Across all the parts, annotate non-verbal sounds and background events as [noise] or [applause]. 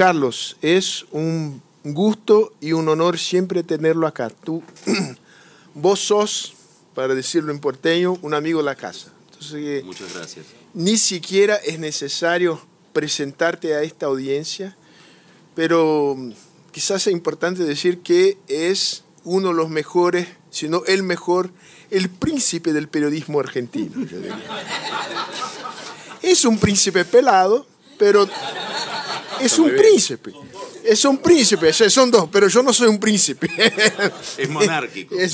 Carlos, es un gusto y un honor siempre tenerlo acá. Tú, [clears throat] vos sos, para decirlo en porteño, un amigo de la casa. Entonces, Muchas gracias. Ni siquiera es necesario presentarte a esta audiencia, pero quizás es importante decir que es uno de los mejores, si no el mejor, el príncipe del periodismo argentino. [laughs] es un príncipe pelado, pero es un príncipe. Es un príncipe, son dos, pero yo no soy un príncipe. Es monárquico. [laughs]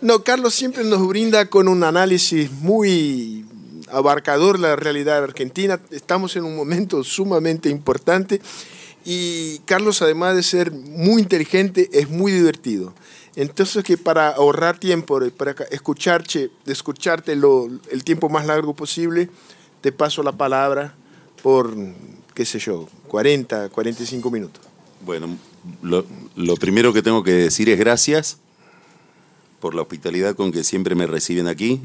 No, Carlos siempre nos brinda con un análisis muy abarcador la realidad argentina. Estamos en un momento sumamente importante y Carlos, además de ser muy inteligente, es muy divertido. Entonces que para ahorrar tiempo, para escucharte, escucharte lo, el tiempo más largo posible, te paso la palabra por, qué sé yo, 40, 45 minutos. Bueno, lo, primero que tengo que decir es gracias por la hospitalidad con que siempre me reciben aquí.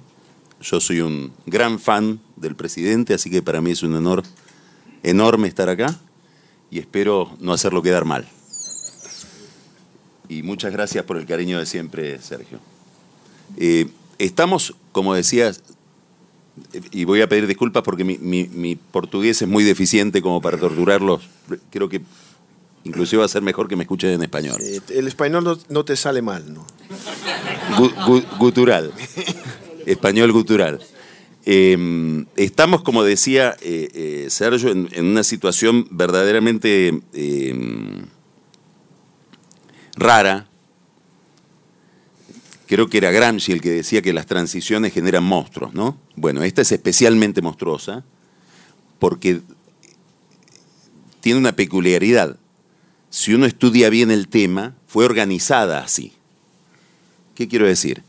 Yo soy un gran fan del presidente, así que para mí es un honor enorme estar acá y espero no hacerlo quedar mal. Y muchas gracias por el cariño de siempre, Sergio. Eh, estamos, como decías, y voy a pedir disculpas porque mi, portugués es muy deficiente como para torturarlos. Creo que inclusive va a ser mejor que me escuchen en español. Eh, el español no, te sale mal, ¿no? gutural. español gutural. Em, estamos, como decía eh, eh, Sergio, en, una situación verdaderamente em, rara. Creo que era Gramsci el que decía que las transiciones generan monstruos, ¿no? Bueno, esta es especialmente monstruosa porque tiene una peculiaridad. Si uno estudia bien el tema, fue organizada así. ¿Qué quiero decir?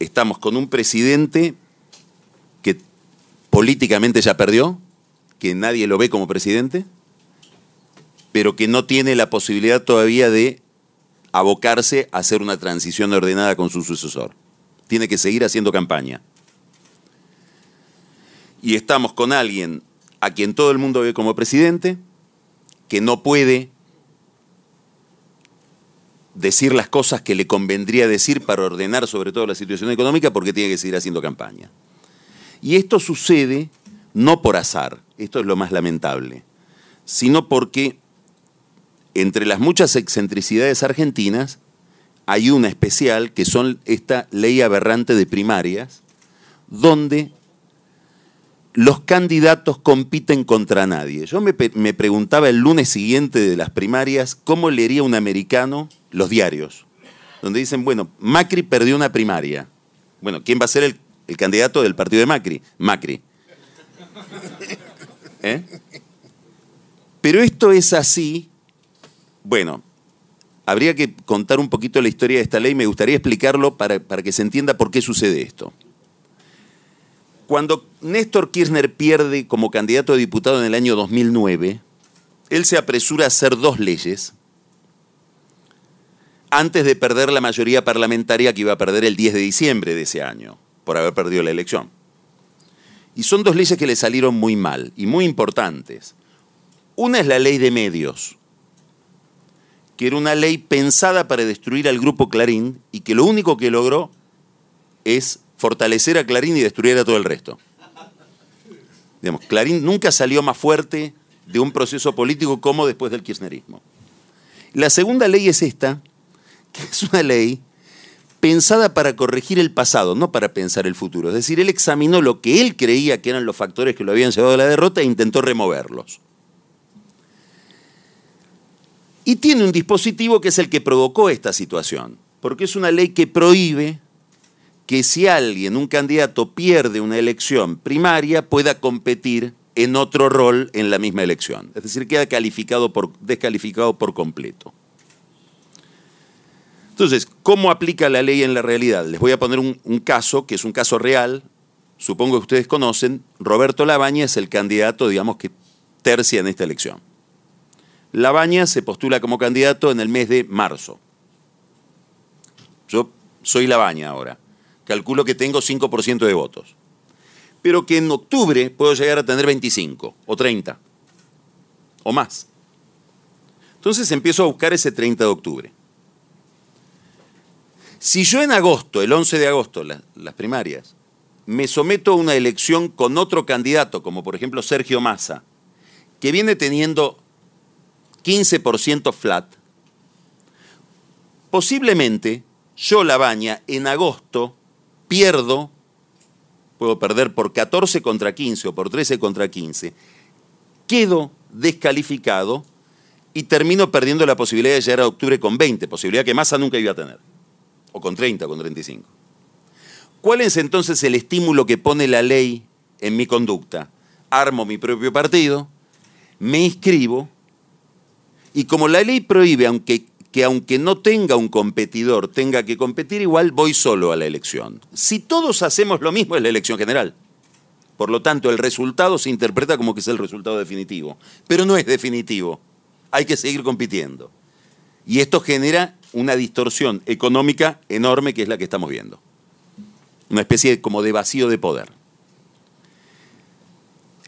Estamos con un presidente que políticamente ya perdió, que nadie lo ve como presidente, pero que no tiene la posibilidad todavía de abocarse a hacer una transición ordenada con su sucesor. Tiene que seguir haciendo campaña. Y estamos con alguien a quien todo el mundo ve como presidente, que no puede decir las cosas que le convendría decir para ordenar sobre todo la situación económica porque tiene que seguir haciendo campaña. Y esto sucede no por azar, esto es lo más lamentable, sino porque entre las muchas excentricidades argentinas hay una especial que son esta ley aberrante de primarias, donde los candidatos compiten contra nadie. Yo me, preguntaba el lunes siguiente de las primarias cómo leería un americano los diarios, donde dicen, bueno, Macri perdió una primaria. Bueno, ¿quién va a ser el, el candidato del partido de Macri? Macri. [laughs] ¿Eh? Pero esto es así. Bueno, habría que contar un poquito la historia de esta ley. Me gustaría explicarlo para, para que se entienda por qué sucede esto. Cuando Néstor Kirchner pierde como candidato a diputado en el año 2009, él se apresura a hacer dos leyes antes de perder la mayoría parlamentaria que iba a perder el 10 de diciembre de ese año, por haber perdido la elección. Y son dos leyes que le salieron muy mal y muy importantes. Una es la ley de medios, que era una ley pensada para destruir al grupo Clarín y que lo único que logró es fortalecer a Clarín y destruir a todo el resto. Digamos, Clarín nunca salió más fuerte de un proceso político como después del kirchnerismo. La segunda ley es esta, que es una ley pensada para corregir el pasado, no para pensar el futuro. Es decir, él examinó lo que él creía que eran los factores que lo habían llevado a la derrota e intentó removerlos. Y tiene un dispositivo que es el que provocó esta situación, porque es una ley que prohíbe que si alguien, un candidato, pierde una elección primaria, pueda competir en otro rol en la misma elección. Es decir, queda calificado por, descalificado por completo. Entonces, ¿cómo aplica la ley en la realidad? Les voy a poner un, caso, que es un caso real, supongo que ustedes conocen, Roberto Labaña es el candidato, digamos, que tercia en esta elección. Labaña se postula como candidato en el mes de marzo. Yo soy Labaña ahora calculo que tengo 5% de votos. pero que en octubre puedo llegar a tener 25 o 30 o más. Entonces empiezo a buscar ese 30 de octubre. Si yo en agosto, el 11 de agosto, las primarias, me someto a una elección con otro candidato, como por ejemplo Sergio Massa, que viene teniendo 15% flat, posiblemente yo, la baña, en agosto pierdo, puedo perder por 14 contra 15 o por 13 contra 15, quedo descalificado y termino perdiendo la posibilidad de llegar a octubre con 20, posibilidad que Massa nunca iba a tener, o con 30 o con 35. ¿Cuál es entonces el estímulo que pone la ley en mi conducta? Armo mi propio partido, me inscribo, y como la ley prohíbe, aunque que aunque no tenga un competidor, tenga que competir igual, voy solo a la elección. Si todos hacemos lo mismo es la elección general. Por lo tanto, el resultado se interpreta como que es el resultado definitivo. Pero no es definitivo. Hay que seguir compitiendo. Y esto genera una distorsión económica enorme que es la que estamos viendo. Una especie como de vacío de poder.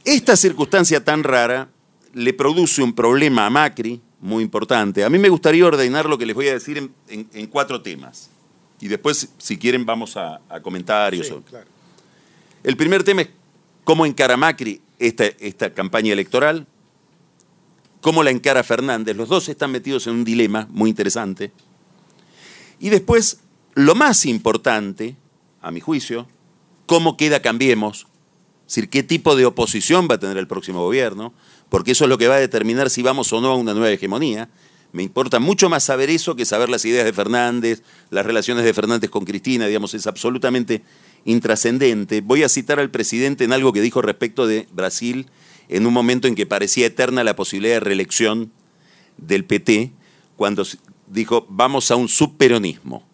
Esta circunstancia tan rara le produce un problema a Macri, muy importante. A mí me gustaría ordenar lo que les voy a decir en, cuatro temas. Y después, si quieren, vamos a, comentarios. El primer tema es cómo encara Macri esta, esta campaña electoral, cómo la encara Fernández. Los dos están metidos en un dilema muy interesante. Y después, lo más importante, a mi juicio, cómo queda Cambiemos, es decir, qué tipo de oposición va a tener el próximo gobierno, porque eso es lo que va a determinar si vamos o no a una nueva hegemonía. Me importa mucho más saber eso que saber las ideas de Fernández, las relaciones de Fernández con Cristina, digamos, es absolutamente intrascendente. Voy a citar al presidente en algo que dijo respecto de Brasil en un momento en que parecía eterna la posibilidad de reelección del PT, cuando dijo, vamos a un subperonismo.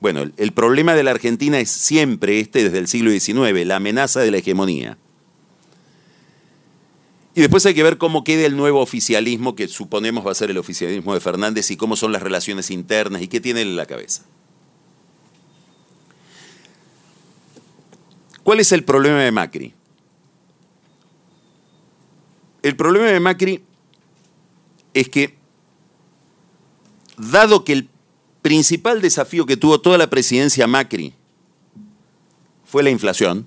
Bueno, el problema de la Argentina es siempre este desde el siglo XIX, la amenaza de la hegemonía. Y después hay que ver cómo queda el nuevo oficialismo que suponemos va a ser el oficialismo de Fernández y cómo son las relaciones internas y qué tiene en la cabeza. ¿Cuál es el problema de Macri? El problema de Macri es que, dado que el principal desafío que tuvo toda la presidencia Macri fue la inflación,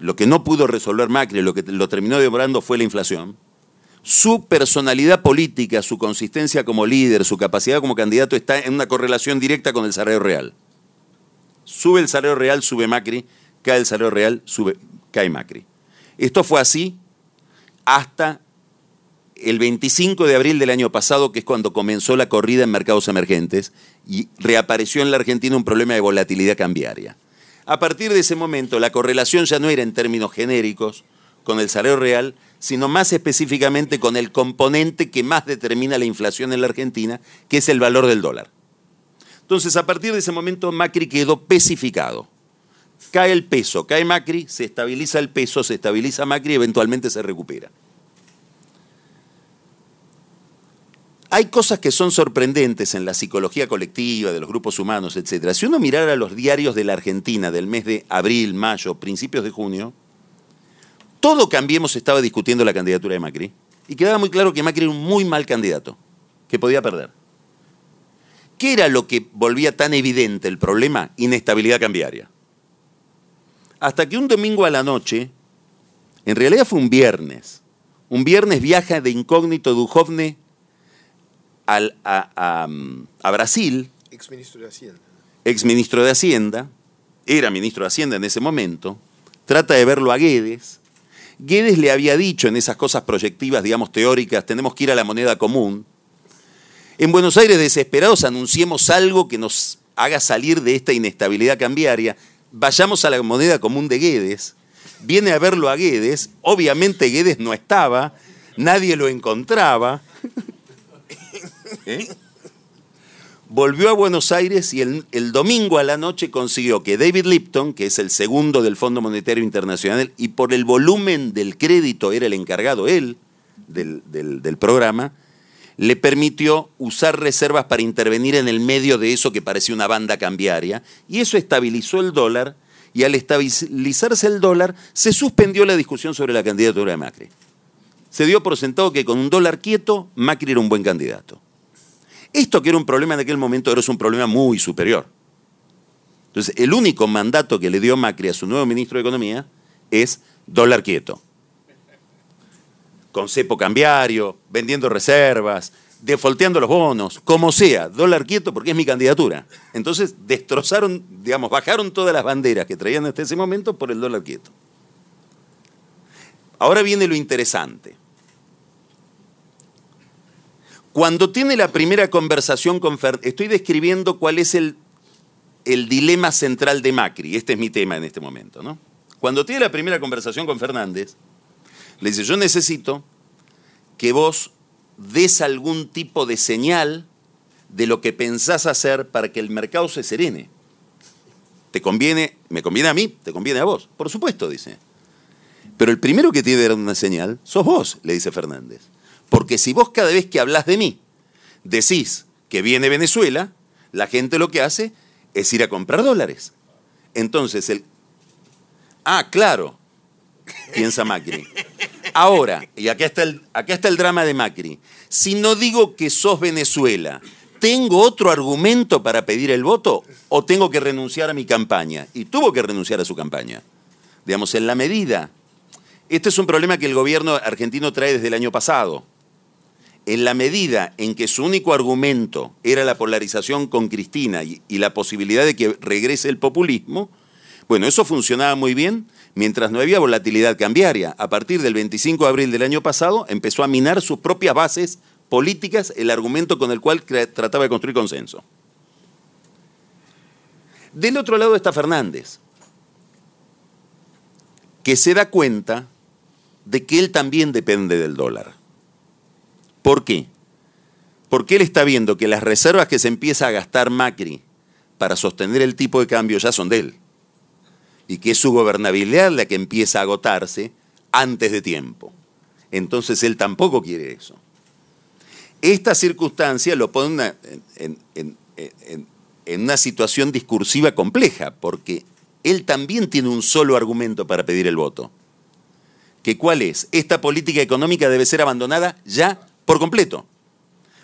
lo que no pudo resolver Macri, lo que lo terminó demorando fue la inflación. Su personalidad política, su consistencia como líder, su capacidad como candidato está en una correlación directa con el salario real. Sube el salario real, sube Macri, cae el salario real, cae Macri. Esto fue así hasta el 25 de abril del año pasado, que es cuando comenzó la corrida en mercados emergentes y reapareció en la Argentina un problema de volatilidad cambiaria. A partir de ese momento, la correlación ya no era en términos genéricos con el salario real, sino más específicamente con el componente que más determina la inflación en la Argentina, que es el valor del dólar. Entonces, a partir de ese momento, Macri quedó pesificado. Cae el peso, cae Macri, se estabiliza el peso, se estabiliza Macri y eventualmente se recupera. Hay cosas que son sorprendentes en la psicología colectiva, de los grupos humanos, etc. Si uno mirara los diarios de la Argentina del mes de abril, mayo, principios de junio, todo Cambiemos estaba discutiendo la candidatura de Macri. Y quedaba muy claro que Macri era un muy mal candidato, que podía perder. ¿Qué era lo que volvía tan evidente el problema? Inestabilidad cambiaria. Hasta que un domingo a la noche, en realidad fue un viernes, un viernes viaja de incógnito Duhovne a, Brasil. Ex ministro de Hacienda. Ex ministro de Hacienda. Era ministro de Hacienda en ese momento. Trata de verlo a Guedes. Guedes le había dicho en esas cosas proyectivas, digamos teóricas, tenemos que ir a la moneda común. En Buenos Aires, desesperados, anunciemos algo que nos haga salir de esta inestabilidad cambiaria. Vayamos a la moneda común de Guedes. Viene a verlo a Guedes. Obviamente Guedes no estaba, nadie lo encontraba. ¿Eh? Volvió a Buenos Aires y el, domingo a la noche consiguió que David Lipton, que es el segundo del Fondo Monetario Internacional, y por el volumen del crédito era el encargado él del, del programa, le permitió usar reservas para intervenir en el medio de eso que parecía una banda cambiaria, y eso estabilizó el dólar y al estabilizarse el dólar, se suspendió la discusión sobre la candidatura de Macri. Se dio por sentado que con un dólar quieto, Macri era un buen candidato. Esto que era un problema en aquel momento es un problema muy superior. Entonces, el único mandato que le dio Macri a su nuevo ministro de Economía es dólar quieto. Con cepo cambiario, vendiendo reservas, defolteando los bonos, como sea, dólar quieto porque es mi candidatura. Entonces destrozaron, digamos, bajaron todas las banderas que traían hasta ese momento por el dólar quieto. Ahora viene lo interesante. Cuando tiene la primera conversación con Fernández, estoy describiendo cuál es el, el dilema central de Macri, este es mi tema en este momento, ¿no? Cuando tiene la primera conversación con Fernández, le dice, yo necesito que vos des algún tipo de señal de lo que pensás hacer para que el mercado se serene. ¿Te conviene? ¿Me conviene a mí? ¿Te conviene a vos? Por supuesto, dice. Pero el primero que tiene que dar una señal sos vos, le dice Fernández. Porque si vos cada vez que hablas de mí decís que viene Venezuela, la gente lo que hace es ir a comprar dólares. Entonces, el... Ah, claro, piensa Macri. Ahora, y acá está, el, acá está el drama de Macri, si no digo que sos Venezuela, ¿tengo otro argumento para pedir el voto o tengo que renunciar a mi campaña? Y tuvo que renunciar a su campaña. Digamos, en la medida, este es un problema que el gobierno argentino trae desde el año pasado. En la medida en que su único argumento era la polarización con Cristina y, la posibilidad de que regrese el populismo, bueno, eso funcionaba muy bien mientras no había volatilidad cambiaria. A partir del 25 de abril del año pasado empezó a minar sus propias bases políticas el argumento con el cual trataba de construir consenso. Del otro lado está Fernández, que se da cuenta de que él también depende del dólar. ¿Por qué? Porque él está viendo que las reservas que se empieza a gastar Macri para sostener el tipo de cambio ya son de él y que es su gobernabilidad la que empieza a agotarse antes de tiempo. Entonces él tampoco quiere eso. Esta circunstancia lo pone en, una situación discursiva compleja, porque él también tiene un solo argumento para pedir el voto. ¿Que cuál es? Esta política económica debe ser abandonada ya por completo.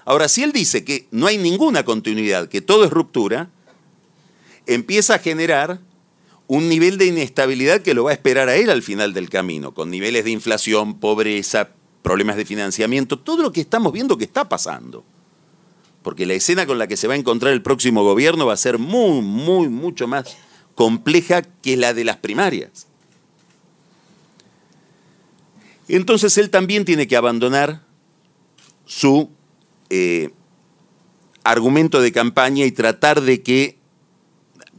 Ahora, si él dice que no hay ninguna continuidad, que todo es ruptura, empieza a generar un nivel de inestabilidad que lo va a esperar a él al final del camino, con niveles de inflación, pobreza, problemas de financiamiento, todo lo que estamos viendo que está pasando. Porque la escena con la que se va a encontrar el próximo gobierno va a ser muy, muy, mucho más compleja que la de las primarias. Entonces él también tiene que abandonar su eh, argumento de campaña y tratar de que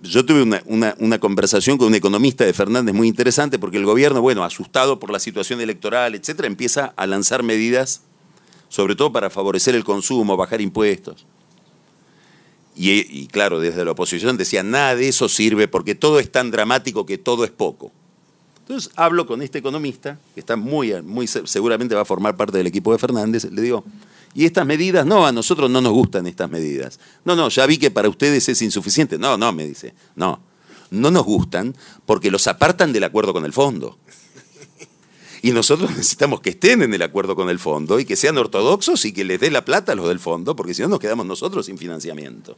yo tuve una, conversación con un economista de Fernández muy interesante porque el gobierno, bueno, asustado por la situación electoral, etcétera, empieza a lanzar medidas, sobre todo para favorecer el consumo, bajar impuestos. Y, y claro, desde la oposición decían, nada de eso sirve porque todo es tan dramático que todo es poco. Entonces hablo con este economista, que está muy, muy seguramente va a formar parte del equipo de Fernández, le digo, y estas medidas, no, a nosotros no nos gustan estas medidas. No, no, ya vi que para ustedes es insuficiente. No, no, me dice, no, no nos gustan porque los apartan del acuerdo con el fondo. Y nosotros [laughs] necesitamos que estén en el acuerdo con el fondo y que sean ortodoxos y que les dé la plata a los del fondo, porque si no nos quedamos nosotros sin financiamiento.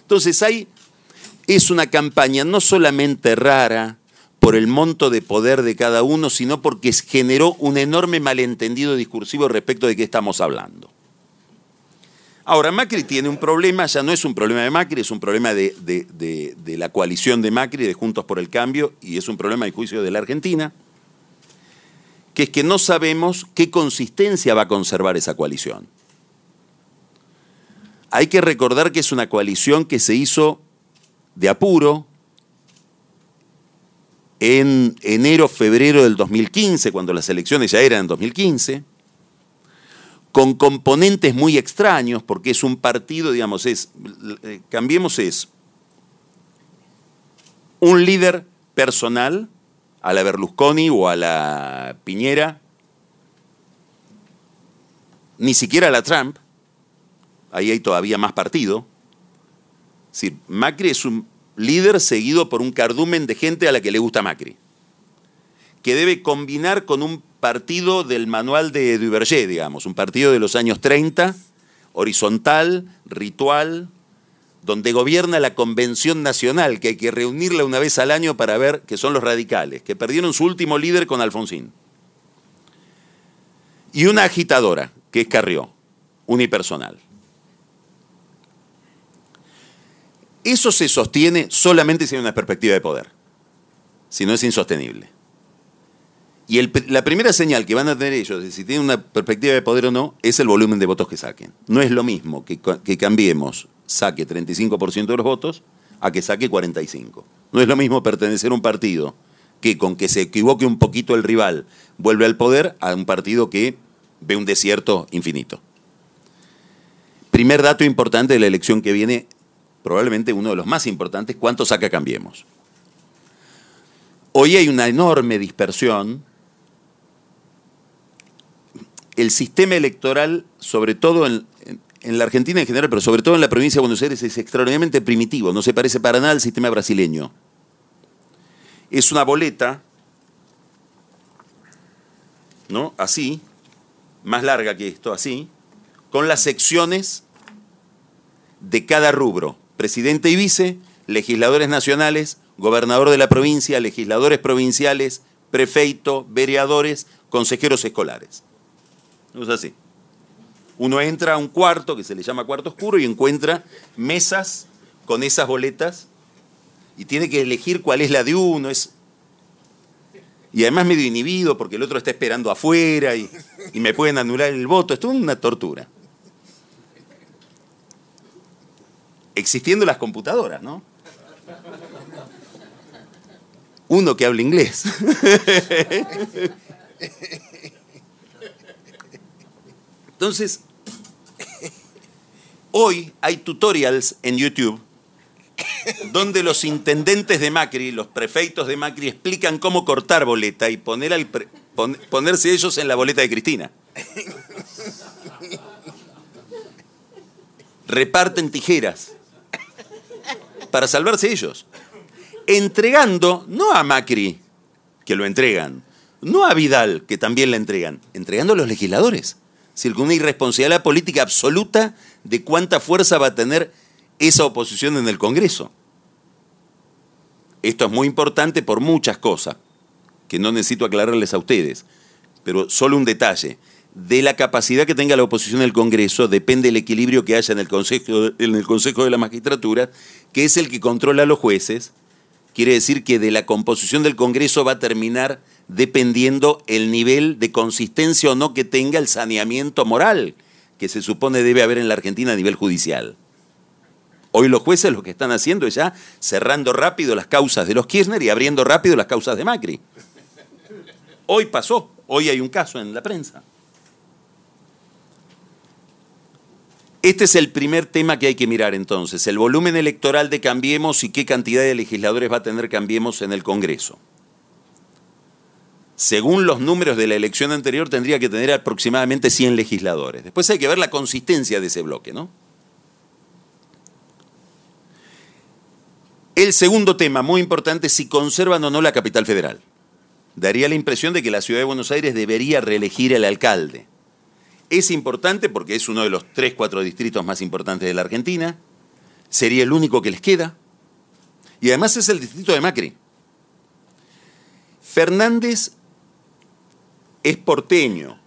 Entonces hay, es una campaña no solamente rara por el monto de poder de cada uno, sino porque generó un enorme malentendido discursivo respecto de qué estamos hablando. Ahora, Macri tiene un problema, ya no es un problema de Macri, es un problema de, la coalición de Macri, de Juntos por el Cambio, y es un problema, de juicio, de la Argentina, que es que no sabemos qué consistencia va a conservar esa coalición. Hay que recordar que es una coalición que se hizo de apuro en enero, febrero del 2015, cuando las elecciones ya eran en 2015 con componentes muy extraños, porque es un partido, digamos, es, eh, cambiemos es, un líder personal a la Berlusconi o a la Piñera, ni siquiera a la Trump, ahí hay todavía más partido. Es decir, Macri es un líder seguido por un cardumen de gente a la que le gusta Macri, que debe combinar con un partido del manual de Duverger, digamos, un partido de los años 30, horizontal, ritual, donde gobierna la Convención Nacional, que hay que reunirla una vez al año para ver que son los radicales, que perdieron su último líder con Alfonsín. Y una agitadora, que es Carrió, unipersonal. Eso se sostiene solamente si hay una perspectiva de poder, si no es insostenible. Y la primera señal que van a tener ellos de si tienen una perspectiva de poder o no es el volumen de votos que saquen. No es lo mismo que, que cambiemos, saque 35% de los votos, a que saque 45%. No es lo mismo pertenecer a un partido que con que se equivoque un poquito el rival vuelve al poder a un partido que ve un desierto infinito. Primer dato importante de la elección que viene, probablemente uno de los más importantes, ¿cuánto saca Cambiemos? Hoy hay una enorme dispersión. El sistema electoral, sobre todo en, en, la Argentina en general, pero sobre todo en la provincia de Buenos Aires, es extraordinariamente primitivo. No se parece para nada al sistema brasileño. Es una boleta, ¿no? Así, más larga que esto, así, con las secciones de cada rubro, presidente y vice, legisladores nacionales, gobernador de la provincia, legisladores provinciales, prefeito, vereadores, consejeros escolares. Es así. Uno entra a un cuarto, que se le llama cuarto oscuro, y encuentra mesas con esas boletas y tiene que elegir cuál es la de uno. Es... Y además medio inhibido porque el otro está esperando afuera y, y me pueden anular el voto. Esto es una tortura. Existiendo las computadoras, ¿no? Uno que habla inglés. Entonces, hoy hay tutorials en YouTube donde los intendentes de Macri, los prefeitos de Macri, explican cómo cortar boleta y poner al ponerse ellos en la boleta de Cristina. Reparten tijeras para salvarse ellos. Entregando, no a Macri, que lo entregan, no a Vidal, que también la entregan, entregando a los legisladores. Es una irresponsabilidad política absoluta de cuánta fuerza va a tener esa oposición en el Congreso. Esto es muy importante por muchas cosas, que no necesito aclararles a ustedes, pero solo un detalle de la capacidad que tenga la oposición en el Congreso depende el equilibrio que haya en el Consejo, en el Consejo de la Magistratura, que es el que controla a los jueces. Quiere decir que de la composición del Congreso va a terminar dependiendo el nivel de consistencia o no que tenga el saneamiento moral que se supone debe haber en la Argentina a nivel judicial. Hoy los jueces lo que están haciendo es ya cerrando rápido las causas de los Kirchner y abriendo rápido las causas de Macri. Hoy pasó, hoy hay un caso en la prensa. Este es el primer tema que hay que mirar entonces, el volumen electoral de Cambiemos y qué cantidad de legisladores va a tener Cambiemos en el Congreso. Según los números de la elección anterior, tendría que tener aproximadamente 100 legisladores. Después hay que ver la consistencia de ese bloque, ¿no? El segundo tema, muy importante, si conservan o no la capital federal. Daría la impresión de que la ciudad de Buenos Aires debería reelegir al alcalde. Es importante porque es uno de los tres, cuatro distritos más importantes de la Argentina. Sería el único que les queda. Y además es el distrito de Macri. Fernández es porteño.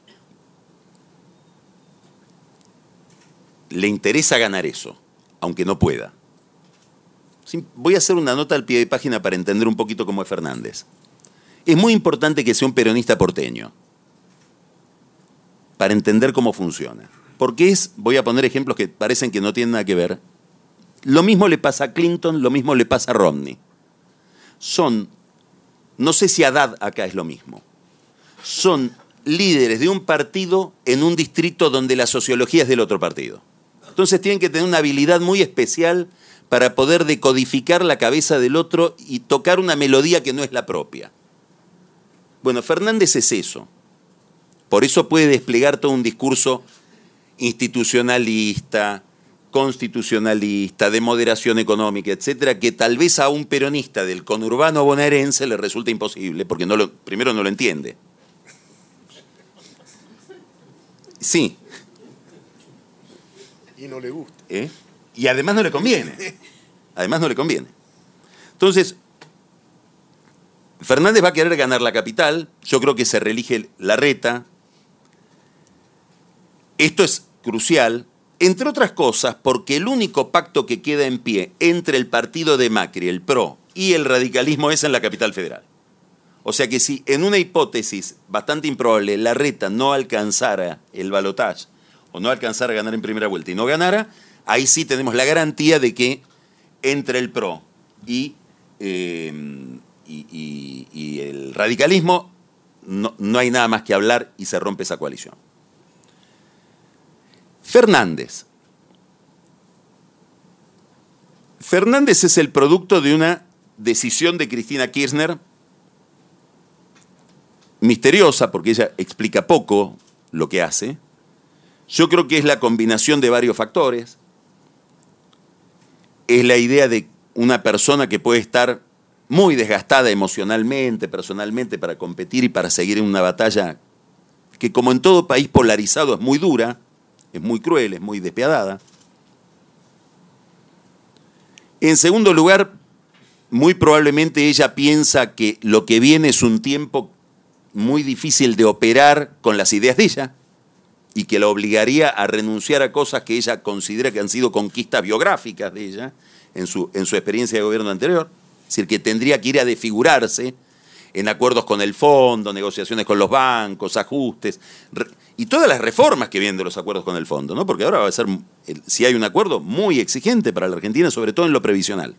Le interesa ganar eso, aunque no pueda. Voy a hacer una nota al pie de página para entender un poquito cómo es Fernández. Es muy importante que sea un peronista porteño para entender cómo funciona. Porque es, voy a poner ejemplos que parecen que no tienen nada que ver. Lo mismo le pasa a Clinton, lo mismo le pasa a Romney. Son, no sé si Haddad acá es lo mismo, son líderes de un partido en un distrito donde la sociología es del otro partido. Entonces tienen que tener una habilidad muy especial para poder decodificar la cabeza del otro y tocar una melodía que no es la propia. Bueno, Fernández es eso. Por eso puede desplegar todo un discurso institucionalista, constitucionalista, de moderación económica, etcétera, que tal vez a un peronista del conurbano bonaerense le resulta imposible, porque no lo, primero no lo entiende. Sí. Y no le gusta. ¿Eh? Y además no le conviene. Además no le conviene. Entonces, Fernández va a querer ganar la capital. Yo creo que se reelige la reta. Esto es crucial, entre otras cosas, porque el único pacto que queda en pie entre el partido de Macri, el PRO, y el radicalismo es en la capital federal. O sea que si en una hipótesis bastante improbable la reta no alcanzara el balotaje o no alcanzara a ganar en primera vuelta y no ganara, ahí sí tenemos la garantía de que entre el PRO y, eh, y, el radicalismo no, no hay nada más que hablar y se rompe esa coalición. Fernández. Fernández es el producto de una decisión de Cristina Kirchner misteriosa, porque ella explica poco lo que hace. Yo creo que es la combinación de varios factores. Es la idea de una persona que puede estar muy desgastada emocionalmente, personalmente, para competir y para seguir en una batalla que como en todo país polarizado es muy dura, muy cruel, es muy despiadada. En segundo lugar, muy probablemente ella piensa que lo que viene es un tiempo muy difícil de operar con las ideas de ella y que la obligaría a renunciar a cosas que ella considera que han sido conquistas biográficas de ella en su, en su experiencia de gobierno anterior. Es decir, que tendría que ir a desfigurarse en acuerdos con el fondo, negociaciones con los bancos, ajustes, y todas las reformas que vienen de los acuerdos con el fondo, ¿no? Porque ahora va a ser, si hay un acuerdo, muy exigente para la Argentina, sobre todo en lo previsional.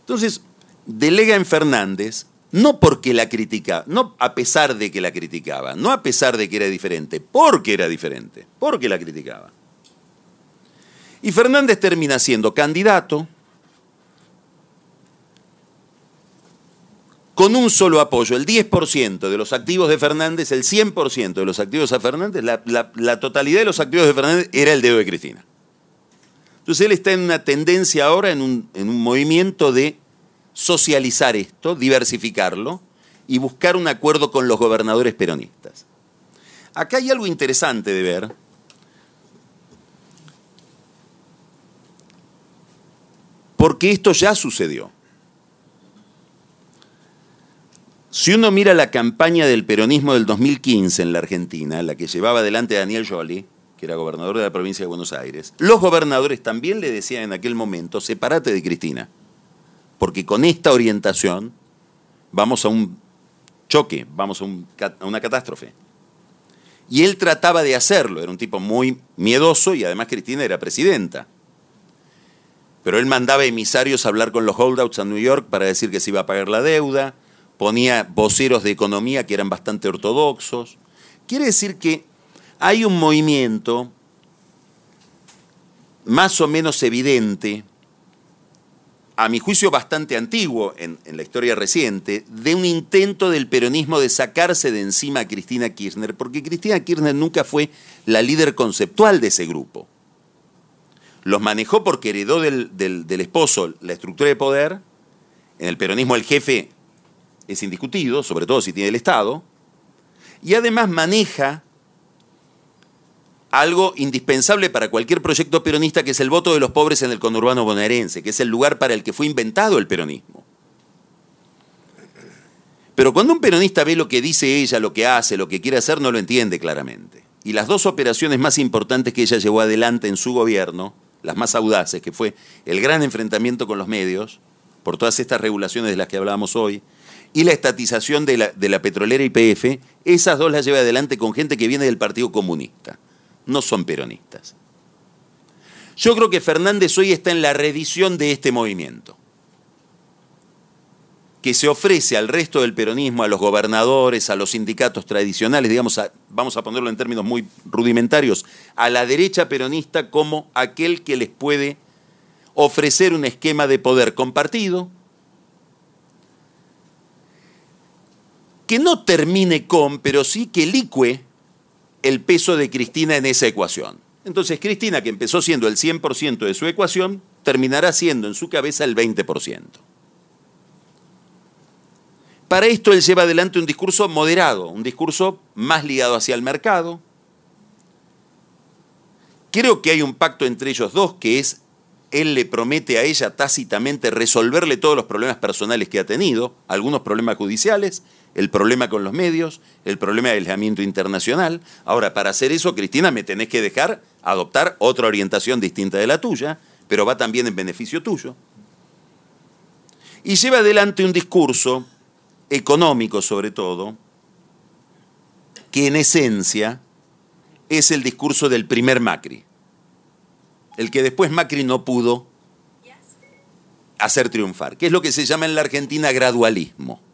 Entonces, delega en Fernández no porque la critica, no a pesar de que la criticaba, no a pesar de que era diferente, porque era diferente, porque la criticaba. Y Fernández termina siendo candidato con un solo apoyo, el 10% de los activos de Fernández, el 100% de los activos de Fernández, la, totalidad de los activos de Fernández era el dedo de Cristina. Entonces él está en una tendencia ahora, en un, en un movimiento de socializar esto, diversificarlo y buscar un acuerdo con los gobernadores peronistas. Acá hay algo interesante de ver. Porque esto ya sucedió. Si uno mira la campaña del peronismo del 2015 en la Argentina, la que llevaba adelante Daniel Jolie, que era gobernador de la provincia de Buenos Aires, los gobernadores también le decían en aquel momento, sepárate de Cristina porque con esta orientación vamos a un choque, vamos a, una catástrofe. Y él trataba de hacerlo, era un tipo muy miedoso y además Cristina era presidenta. Pero él mandaba emisarios a hablar con los holdouts a New York para decir que se iba a pagar la deuda, ponía voceros de economía que eran bastante ortodoxos. Quiere decir que hay un movimiento más o menos evidente a mi juicio bastante antiguo en, la historia reciente, de un intento del peronismo de sacarse de encima a Cristina Kirchner, porque Cristina Kirchner nunca fue la líder conceptual de ese grupo. Los manejó porque heredó del, del esposo la estructura de poder, en el peronismo el jefe es indiscutido, sobre todo si tiene el Estado, y además maneja algo indispensable para cualquier proyecto peronista, que es el voto de los pobres en el conurbano bonaerense, que es el lugar para el que fue inventado el peronismo. Pero cuando un peronista ve lo que dice ella, lo que hace, lo que quiere hacer, no lo entiende claramente. Y las dos operaciones más importantes que ella llevó adelante en su gobierno, las más audaces, que fue el gran enfrentamiento con los medios, por todas estas regulaciones de las que hablábamos hoy, y la estatización de la, de la petrolera YPF, esas dos las lleva adelante con gente que viene del Partido Comunista no son peronistas. Yo creo que Fernández hoy está en la reedición de este movimiento, que se ofrece al resto del peronismo, a los gobernadores, a los sindicatos tradicionales, digamos, vamos a ponerlo en términos muy rudimentarios, a la derecha peronista como aquel que les puede ofrecer un esquema de poder compartido, que no termine con, pero sí que licue el peso de Cristina en esa ecuación. Entonces Cristina, que empezó siendo el 100% de su ecuación, terminará siendo en su cabeza el 20%. Para esto él lleva adelante un discurso moderado, un discurso más ligado hacia el mercado. Creo que hay un pacto entre ellos dos que es, él le promete a ella tácitamente resolverle todos los problemas personales que ha tenido, algunos problemas judiciales, el problema con los medios, el problema de aislamiento internacional. Ahora, para hacer eso, Cristina, me tenés que dejar adoptar otra orientación distinta de la tuya, pero va también en beneficio tuyo. Y lleva adelante un discurso económico sobre todo, que en esencia es el discurso del primer Macri, el que después Macri no pudo hacer triunfar, que es lo que se llama en la Argentina gradualismo.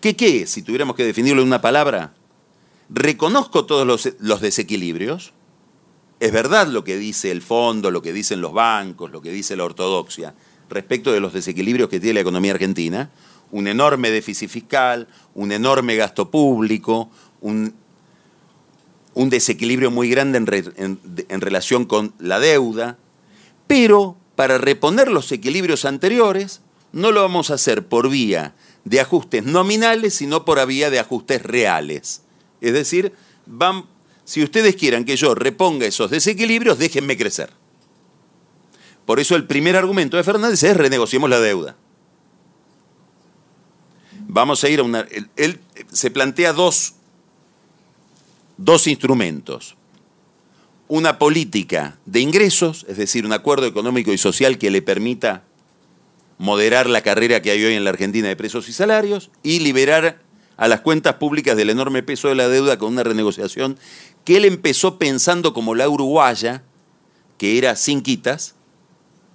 ¿Qué qué es, si tuviéramos que definirlo en una palabra? Reconozco todos los, desequilibrios, es verdad lo que dice el fondo, lo que dicen los bancos, lo que dice la ortodoxia, respecto de los desequilibrios que tiene la economía argentina, un enorme déficit fiscal, un enorme gasto público, un, desequilibrio muy grande en relación con la deuda, pero para reponer los equilibrios anteriores no lo vamos a hacer por vía de ajustes nominales, sino por vía de ajustes reales. Es decir, van, si ustedes quieran que yo reponga esos desequilibrios, déjenme crecer. Por eso el primer argumento de Fernández es renegociemos la deuda. Vamos a ir a una... Él, se plantea dos, dos instrumentos. Una política de ingresos, es decir, un acuerdo económico y social que le permita moderar la carrera que hay hoy en la Argentina de precios y salarios y liberar a las cuentas públicas del enorme peso de la deuda con una renegociación que él empezó pensando como la uruguaya, que era sin quitas,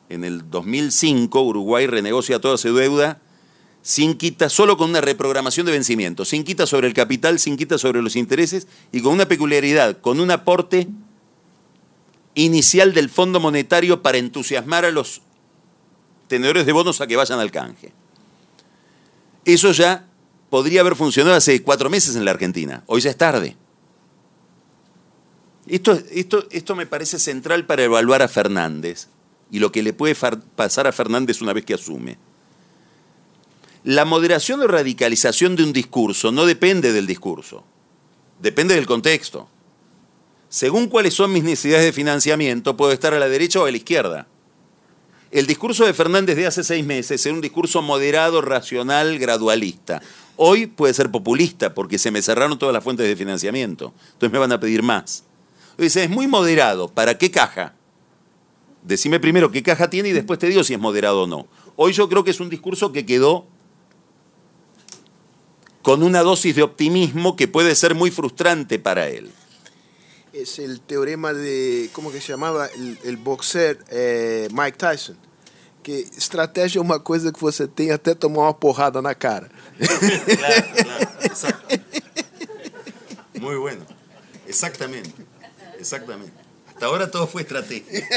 en el 2005 Uruguay renegocia toda su deuda sin quita, solo con una reprogramación de vencimiento, sin quita sobre el capital, sin quita sobre los intereses y con una peculiaridad, con un aporte inicial del Fondo Monetario para entusiasmar a los tenedores de bonos a que vayan al canje. Eso ya podría haber funcionado hace cuatro meses en la Argentina, hoy ya es tarde. Esto, esto, esto me parece central para evaluar a Fernández y lo que le puede pasar a Fernández una vez que asume. La moderación o radicalización de un discurso no depende del discurso, depende del contexto. Según cuáles son mis necesidades de financiamiento, puedo estar a la derecha o a la izquierda. El discurso de Fernández de hace seis meses era un discurso moderado, racional, gradualista. Hoy puede ser populista porque se me cerraron todas las fuentes de financiamiento. Entonces me van a pedir más. Dice, es muy moderado. ¿Para qué caja? Decime primero qué caja tiene y después te digo si es moderado o no. Hoy yo creo que es un discurso que quedó con una dosis de optimismo que puede ser muy frustrante para él. Es el teorema de, ¿cómo que se llamaba? El, boxer eh, Mike Tyson. Que estrategia es una cosa que você tem até tomar uma porrada na cara. [laughs] claro, claro, [laughs] exacto. Muy bueno. Exactamente. Exactamente. Hasta ahora todo fue estrategia.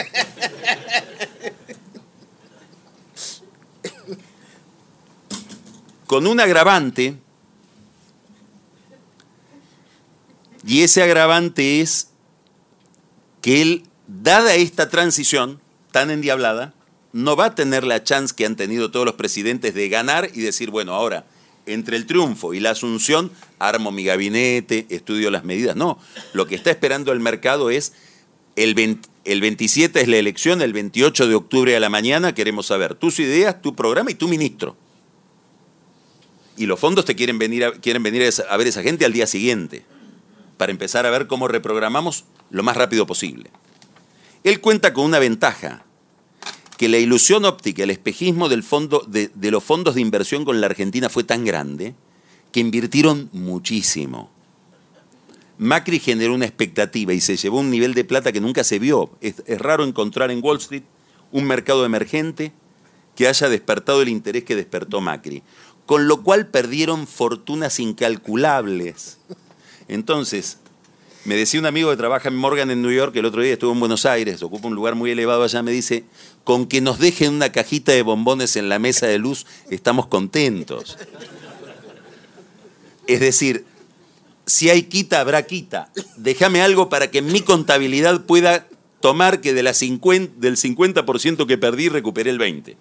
Con un agravante, y ese agravante es que él, dada esta transición tan endiablada, no va a tener la chance que han tenido todos los presidentes de ganar y decir, bueno, ahora, entre el triunfo y la asunción, armo mi gabinete, estudio las medidas. No, lo que está esperando el mercado es el, 27 es la elección, el 28 de octubre a la mañana queremos saber tus ideas, tu programa y tu ministro. Y los fondos te quieren venir a, quieren venir a ver esa gente al día siguiente, para empezar a ver cómo reprogramamos lo más rápido posible. Él cuenta con una ventaja, que la ilusión óptica, el espejismo del fondo, de, de los fondos de inversión con la Argentina fue tan grande que invirtieron muchísimo. Macri generó una expectativa y se llevó un nivel de plata que nunca se vio. Es, raro encontrar en Wall Street un mercado emergente que haya despertado el interés que despertó Macri. Con lo cual perdieron fortunas incalculables. Entonces, me decía un amigo que trabaja en Morgan en New York, el otro día estuvo en Buenos Aires, ocupa un lugar muy elevado allá, me dice, con que nos dejen una cajita de bombones en la mesa de luz, estamos contentos. Es decir, si hay quita, habrá quita. Déjame algo para que mi contabilidad pueda tomar que de la 50, del 50% que perdí recuperé el 20%.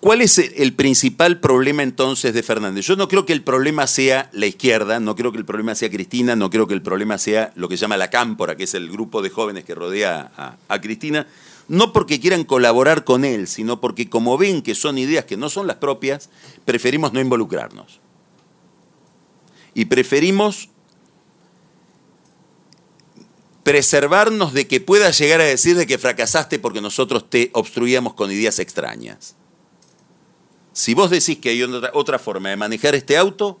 ¿Cuál es el principal problema entonces de Fernández? Yo no creo que el problema sea la izquierda, no creo que el problema sea Cristina, no creo que el problema sea lo que llama la Cámpora, que es el grupo de jóvenes que rodea a, Cristina, no porque quieran colaborar con él, sino porque como ven que son ideas que no son las propias, preferimos no involucrarnos. Y preferimos preservarnos de que puedas llegar a decir de que fracasaste porque nosotros te obstruíamos con ideas extrañas. Si vos decís que hay otra, forma de manejar este auto,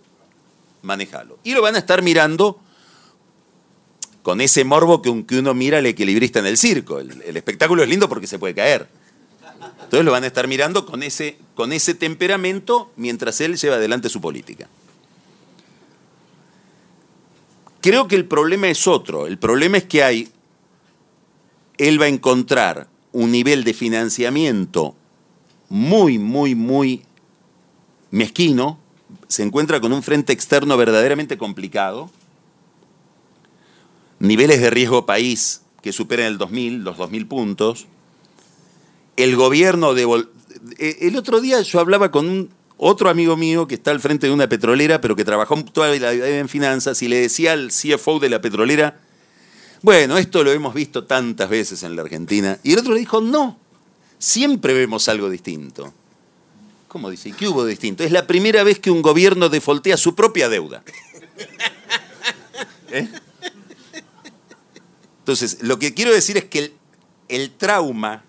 manejalo. Y lo van a estar mirando con ese morbo que, uno mira al equilibrista en el circo. El, el, espectáculo es lindo porque se puede caer. Entonces lo van a estar mirando con ese, con ese temperamento mientras él lleva adelante su política. Creo que el problema es otro. El problema es que hay, él va a encontrar un nivel de financiamiento muy, muy, muy mezquino, se encuentra con un frente externo verdaderamente complicado, niveles de riesgo país que superan el 2000, los 2000 puntos, el gobierno de... Eh, el otro día yo hablaba con un otro amigo mío que está al frente de una petrolera, pero que trabajó toda la vida en finanzas, y le decía al CFO de la petrolera, bueno, esto lo hemos visto tantas veces en la Argentina. Y el otro le dijo, no, siempre vemos algo distinto. ¿Cómo dice? ¿Qué hubo distinto? Es la primera vez que un gobierno defoltea su propia deuda. [laughs] ¿Eh? Entonces, lo que quiero decir es que el, el trauma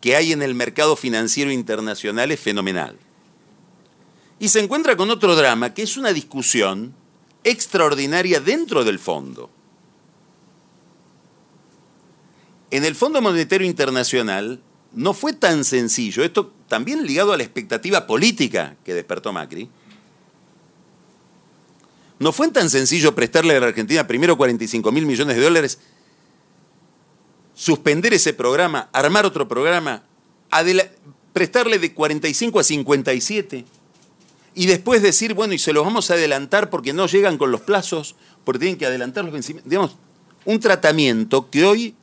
que hay en el mercado financiero internacional es fenomenal. Y se encuentra con otro drama, que es una discusión extraordinaria dentro del fondo. En el Fondo Monetario Internacional no fue tan sencillo, esto también ligado a la expectativa política que despertó Macri, no fue tan sencillo prestarle a la Argentina primero 45 mil millones de dólares, suspender ese programa, armar otro programa, prestarle de 45 a 57 y después decir, bueno, y se los vamos a adelantar porque no llegan con los plazos, porque tienen que adelantar los vencimientos. Digamos, un tratamiento que hoy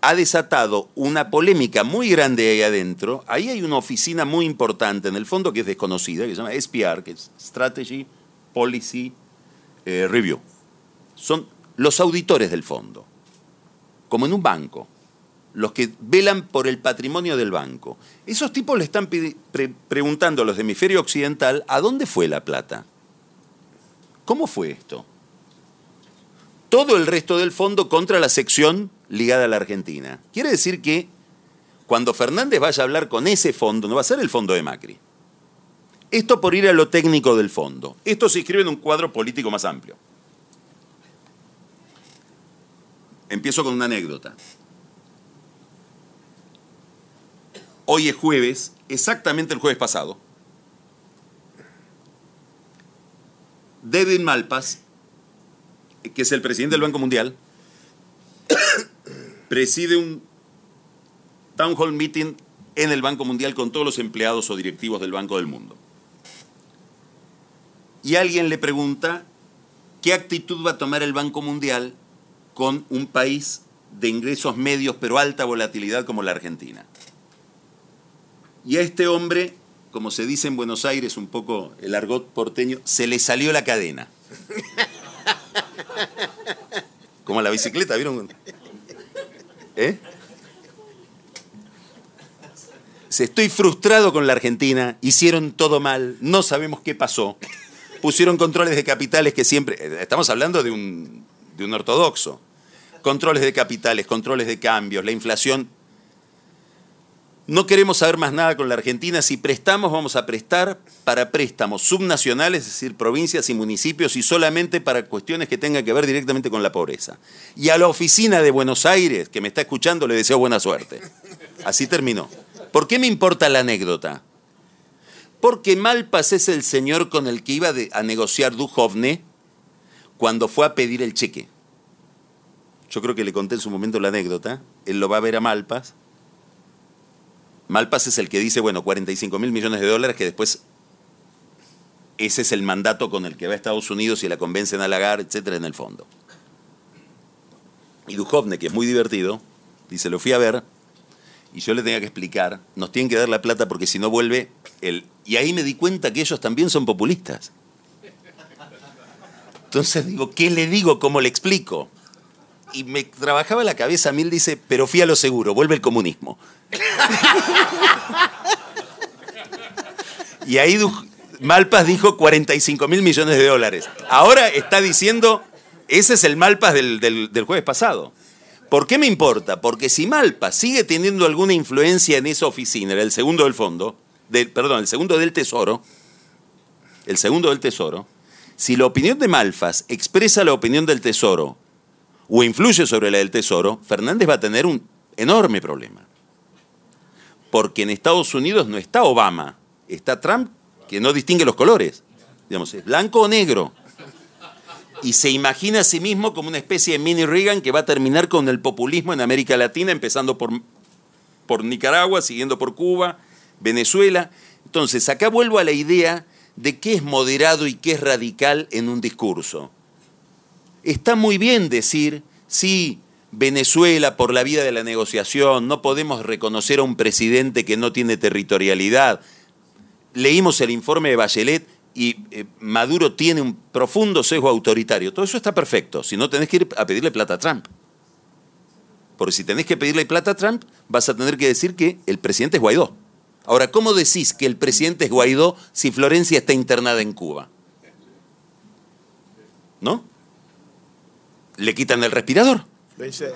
ha desatado una polémica muy grande ahí adentro. Ahí hay una oficina muy importante en el fondo que es desconocida, que se llama SPR, que es Strategy Policy eh, Review. Son los auditores del fondo, como en un banco, los que velan por el patrimonio del banco. Esos tipos le están preguntando a los de hemisferio occidental a dónde fue la plata. ¿Cómo fue esto? Todo el resto del fondo contra la sección ligada a la Argentina. Quiere decir que cuando Fernández vaya a hablar con ese fondo, no va a ser el fondo de Macri. Esto por ir a lo técnico del fondo. Esto se inscribe en un cuadro político más amplio. Empiezo con una anécdota. Hoy es jueves, exactamente el jueves pasado. David Malpas, que es el presidente del Banco Mundial, preside un town hall meeting en el Banco Mundial con todos los empleados o directivos del Banco del Mundo. Y alguien le pregunta qué actitud va a tomar el Banco Mundial con un país de ingresos medios pero alta volatilidad como la Argentina. Y a este hombre, como se dice en Buenos Aires, un poco el argot porteño, se le salió la cadena. [laughs] Como la bicicleta, ¿vieron? ¿Eh? Estoy frustrado con la Argentina, hicieron todo mal, no sabemos qué pasó. Pusieron controles de capitales que siempre. Estamos hablando de un, de un ortodoxo. Controles de capitales, controles de cambios, la inflación no queremos saber más nada con la Argentina. Si prestamos, vamos a prestar para préstamos subnacionales, es decir, provincias y municipios, y solamente para cuestiones que tengan que ver directamente con la pobreza. Y a la oficina de Buenos Aires, que me está escuchando, le deseo buena suerte. Así terminó. ¿Por qué me importa la anécdota? Porque Malpas es el señor con el que iba a negociar Duhovne cuando fue a pedir el cheque. Yo creo que le conté en su momento la anécdota. Él lo va a ver a Malpas Malpas es el que dice, bueno, 45 mil millones de dólares que después ese es el mandato con el que va a Estados Unidos y la convencen a Lagarde, etcétera, en el fondo. Y Duhovne, que es muy divertido, dice, lo fui a ver y yo le tenía que explicar, nos tienen que dar la plata porque si no vuelve el... Y ahí me di cuenta que ellos también son populistas. Entonces digo, ¿qué le digo? ¿Cómo le explico? Y me trabajaba la cabeza, Mil dice, pero fui a lo seguro, vuelve el comunismo. Y ahí Malpas dijo 45 mil millones de dólares. Ahora está diciendo, ese es el Malpas del, jueves pasado. ¿Por qué me importa? Porque si Malpas sigue teniendo alguna influencia en esa oficina, el segundo del fondo, perdón, el segundo del tesoro, el segundo del tesoro, si la opinión de Malpas expresa la opinión del tesoro o influye sobre la del tesoro, Fernández va a tener un enorme problema. Porque en Estados Unidos no está Obama, está Trump que no distingue los colores. Digamos, es blanco o negro. Y se imagina a sí mismo como una especie de mini Reagan que va a terminar con el populismo en América Latina, empezando por, por Nicaragua, siguiendo por Cuba, Venezuela. Entonces, acá vuelvo a la idea de qué es moderado y qué es radical en un discurso. Está muy bien decir, sí, Venezuela, por la vía de la negociación, no podemos reconocer a un presidente que no tiene territorialidad leímos el informe de Bachelet y eh, Maduro tiene un profundo sesgo autoritario. Todo eso está perfecto, si no tenés que ir a pedirle plata a Trump. Porque si tenés que pedirle plata a Trump, vas a tener que decir que el presidente es Guaidó. Ahora, ¿cómo decís que el presidente es Guaidó si Florencia está internada en Cuba? ¿No? Le quitan el respirador. Florencia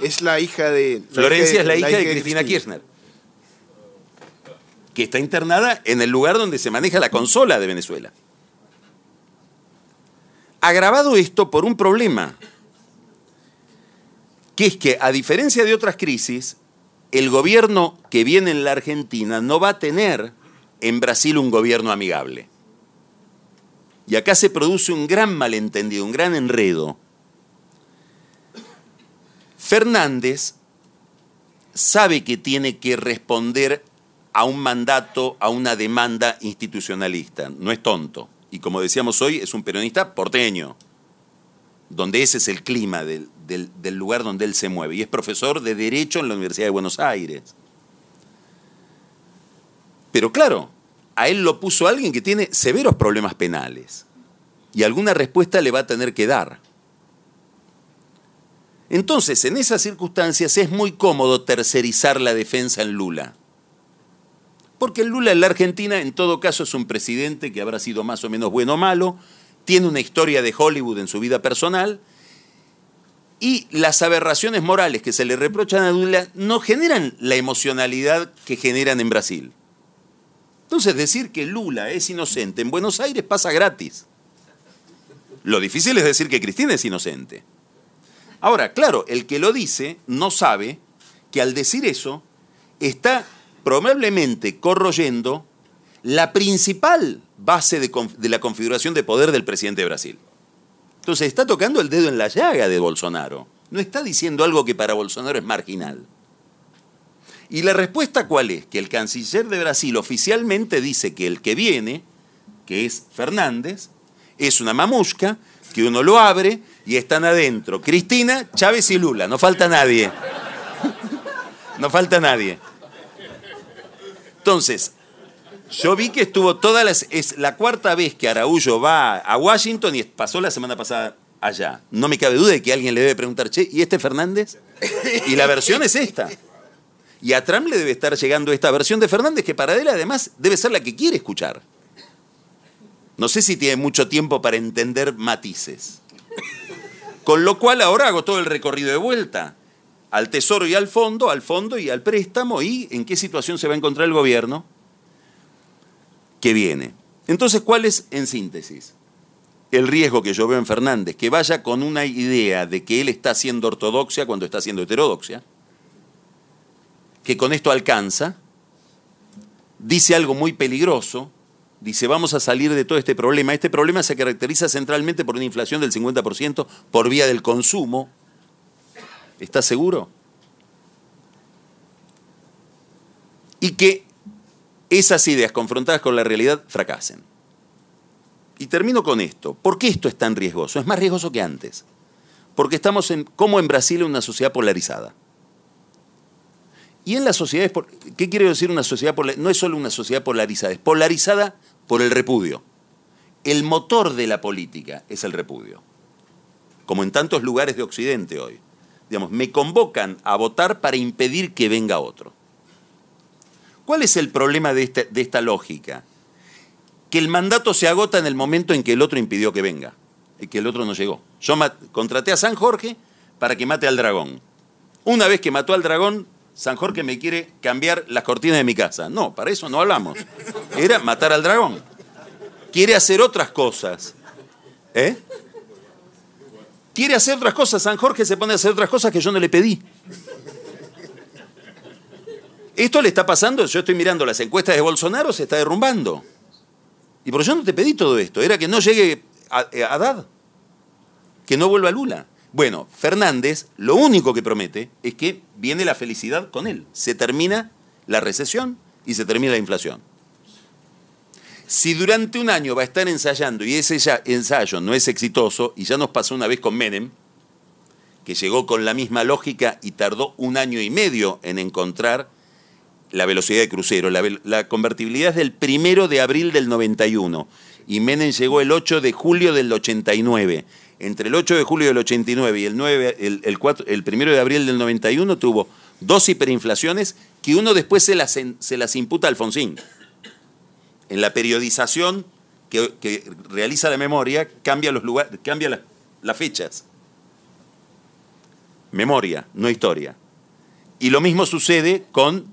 es, la hija de... Florencia es la hija, de, Cristina Kirchner que está internada en el lugar donde se maneja la consola de Venezuela. Agravado esto por un problema, que es que a diferencia de otras crisis, el gobierno que viene en la Argentina no va a tener en Brasil un gobierno amigable. Y acá se produce un gran malentendido, un gran enredo. Fernández sabe que tiene que responder a un mandato, a una demanda institucionalista. No es tonto. Y como decíamos hoy, es un peronista porteño, donde ese es el clima del, lugar donde él se mueve. Y es profesor de Derecho en la Universidad de Buenos Aires. Pero claro, a él lo puso alguien que tiene severos problemas penales. Y alguna respuesta le va a tener que dar. Entonces, en esas circunstancias es muy cómodo tercerizar la defensa en Lula. Porque Lula en la Argentina, en todo caso, es un presidente que habrá sido más o menos bueno o malo, tiene una historia de Hollywood en su vida personal, y las aberraciones morales que se le reprochan a Lula no generan la emocionalidad que generan en Brasil. Entonces, decir que Lula es inocente en Buenos Aires pasa gratis. Lo difícil es decir que Cristina es inocente. Ahora, claro, el que lo dice no sabe que al decir eso está probablemente corroyendo la principal base de, la configuración de poder del presidente de Brasil. Entonces está tocando el dedo en la llaga de Bolsonaro. No está diciendo algo que para Bolsonaro es marginal. ¿Y la respuesta cuál es? Que el canciller de Brasil oficialmente dice que el que viene, que es Fernández, es una mamusca, que uno lo abre y están adentro Cristina, Chávez y Lula. No falta nadie. No falta nadie. Entonces, yo vi que estuvo todas las. Es la cuarta vez que Araújo va a Washington y pasó la semana pasada allá. No me cabe duda de que alguien le debe preguntar, che, ¿y este Fernández? Y la versión es esta. Y a Trump le debe estar llegando esta versión de Fernández que para él además debe ser la que quiere escuchar. No sé si tiene mucho tiempo para entender matices. Con lo cual ahora hago todo el recorrido de vuelta al tesoro y al fondo, al fondo y al préstamo y en qué situación se va a encontrar el gobierno que viene. Entonces, ¿cuál es en síntesis? El riesgo que yo veo en Fernández, que vaya con una idea de que él está haciendo ortodoxia cuando está haciendo heterodoxia, que con esto alcanza, dice algo muy peligroso, dice vamos a salir de todo este problema. Este problema se caracteriza centralmente por una inflación del 50% por vía del consumo, ¿Estás seguro? Y que esas ideas confrontadas con la realidad fracasen. y termino con esto. ¿Por qué esto es tan riesgoso? Es más riesgoso que antes. Porque estamos en, como en Brasil, en una sociedad polarizada. Y en las sociedades, ¿qué quiere decir una sociedad polarizada? No es solo una sociedad polarizada, es polarizada por el repudio. El motor de la política es el repudio. Como en tantos lugares de Occidente hoy. Digamos, me convocan a votar para impedir que venga otro. ¿Cuál es el problema de esta, de esta lógica? Que el mandato se agota en el momento en que el otro impidió que venga y que el otro no llegó. Yo contraté a San Jorge para que mate al dragón. Una vez que mató al dragón, San Jorge me quiere cambiar las cortinas de mi casa. No, para eso no hablamos. Era matar al dragón. Quiere hacer otras cosas. ¿Eh? Quiere hacer otras cosas. San Jorge se pone a hacer otras cosas que yo no le pedí. Esto le está pasando, yo estoy mirando las encuestas de Bolsonaro, se está derrumbando. Y por eso no te pedí todo esto, era que no llegue a, a Haddad, que no vuelva Lula. Bueno, Fernández lo único que promete es que viene la felicidad con él. Se termina la recesión y se termina la inflación. Si durante un año va a estar ensayando y ese ensayo no es exitoso, y ya nos pasó una vez con Menem, que llegó con la misma lógica y tardó un año y medio en encontrar la velocidad de crucero. La, convertibilidad es del primero de abril del 91 y Menem llegó el 8 de julio del 89. Entre el 8 de julio del 89 y el, 9, el, el, 4, el primero de abril del 91 tuvo dos hiperinflaciones que uno después se las, se las imputa a Alfonsín. En la periodización que, realiza la memoria cambia, los lugares, cambia las fechas. Memoria, no historia. Y lo mismo sucede con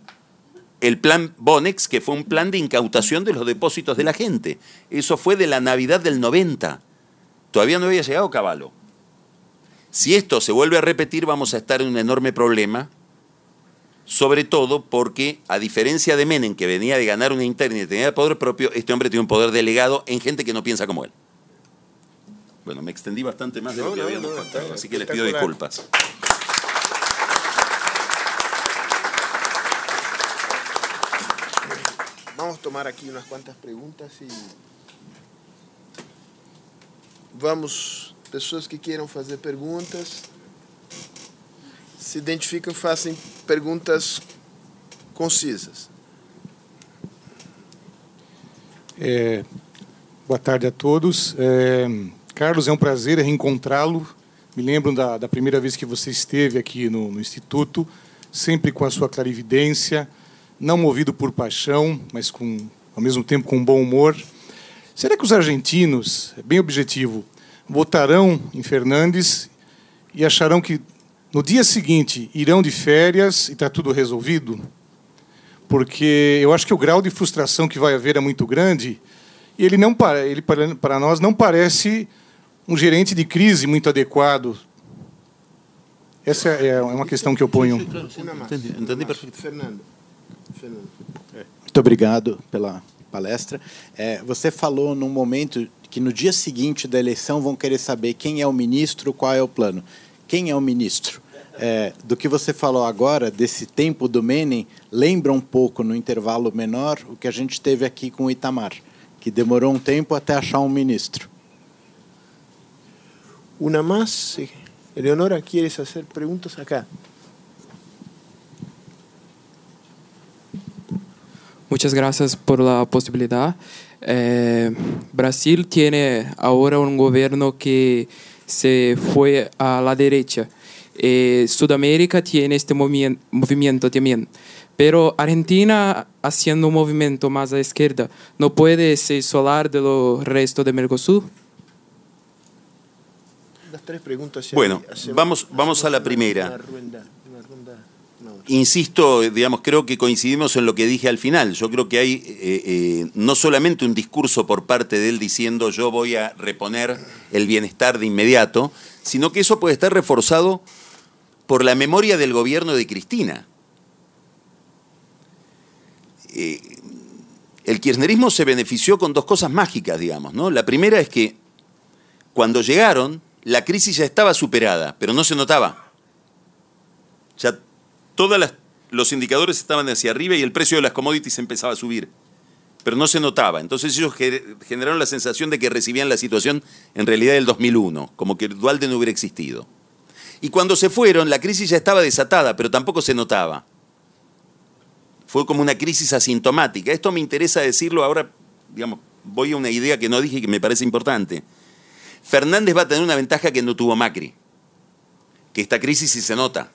el plan Bonex, que fue un plan de incautación de los depósitos de la gente. Eso fue de la Navidad del 90. Todavía no había llegado Caballo. Si esto se vuelve a repetir, vamos a estar en un enorme problema, sobre todo porque, a diferencia de Menem, que venía de ganar una interna y tenía poder propio, este hombre tiene un poder delegado en gente que no piensa como él. Bueno, me extendí bastante más de lo que habíamos contado, así que les pido disculpas. Vamos a tomar aqui umas quantas perguntas e vamos, pessoas que queiram fazer perguntas, se identificam, façam perguntas concisas. É, boa tarde a todos. É, Carlos, é um prazer reencontrá-lo. Me lembro da, da, primeira vez que você esteve aqui no, no Instituto, sempre com a sua clarividência, não movido por paixão, mas com, ao mesmo tempo com bom humor. Será que os argentinos, é bem objetivo, votarão em Fernandes e acharão que no dia seguinte irão de férias e está tudo resolvido? Porque eu acho que o grau de frustração que vai haver é muito grande e ele não ele para nós não parece um gerente de crise muito adequado. Essa é uma questão que eu ponho. Entendi, entendi perfeito. Fernando. Muito obrigado pela palestra. É, você falou num momento que no dia seguinte da eleição vão querer saber quem é o ministro, qual é o plano. Quem é o ministro? É, do que você falou agora, desse tempo do Menem, lembra um pouco, no intervalo menor, o que a gente teve aqui com o Itamar, que demorou um tempo até achar um ministro. Uma mais. Eleonora, queres fazer perguntas acá? Muchas gracias por la posibilidad. Eh, Brasil tiene ahora un gobierno que se fue a la derecha. Eh, Sudamérica tiene este movimiento también. Pero Argentina, haciendo un movimiento más a la izquierda, ¿no puede ser solar de los restos de Mercosur? Las tres preguntas. Bueno, vamos, vamos a la primera. Insisto, digamos, creo que coincidimos en lo que dije al final. Yo creo que hay eh, eh, no solamente un discurso por parte de él diciendo yo voy a reponer el bienestar de inmediato, sino que eso puede estar reforzado por la memoria del gobierno de Cristina. Eh, el kirchnerismo se benefició con dos cosas mágicas, digamos. ¿no? La primera es que cuando llegaron, la crisis ya estaba superada, pero no se notaba. Ya todos los indicadores estaban hacia arriba y el precio de las commodities empezaba a subir. pero no se notaba. Entonces ellos generaron la sensación de que recibían la situación en realidad del 2001, como que Dualde no hubiera existido. Y cuando se fueron, la crisis ya estaba desatada, pero tampoco se notaba. Fue como una crisis asintomática. Esto me interesa decirlo ahora, voy a una idea que no dije que me parece importante. Fernández va a tener una ventaja que no tuvo Macri, que esta crisis sí se nota.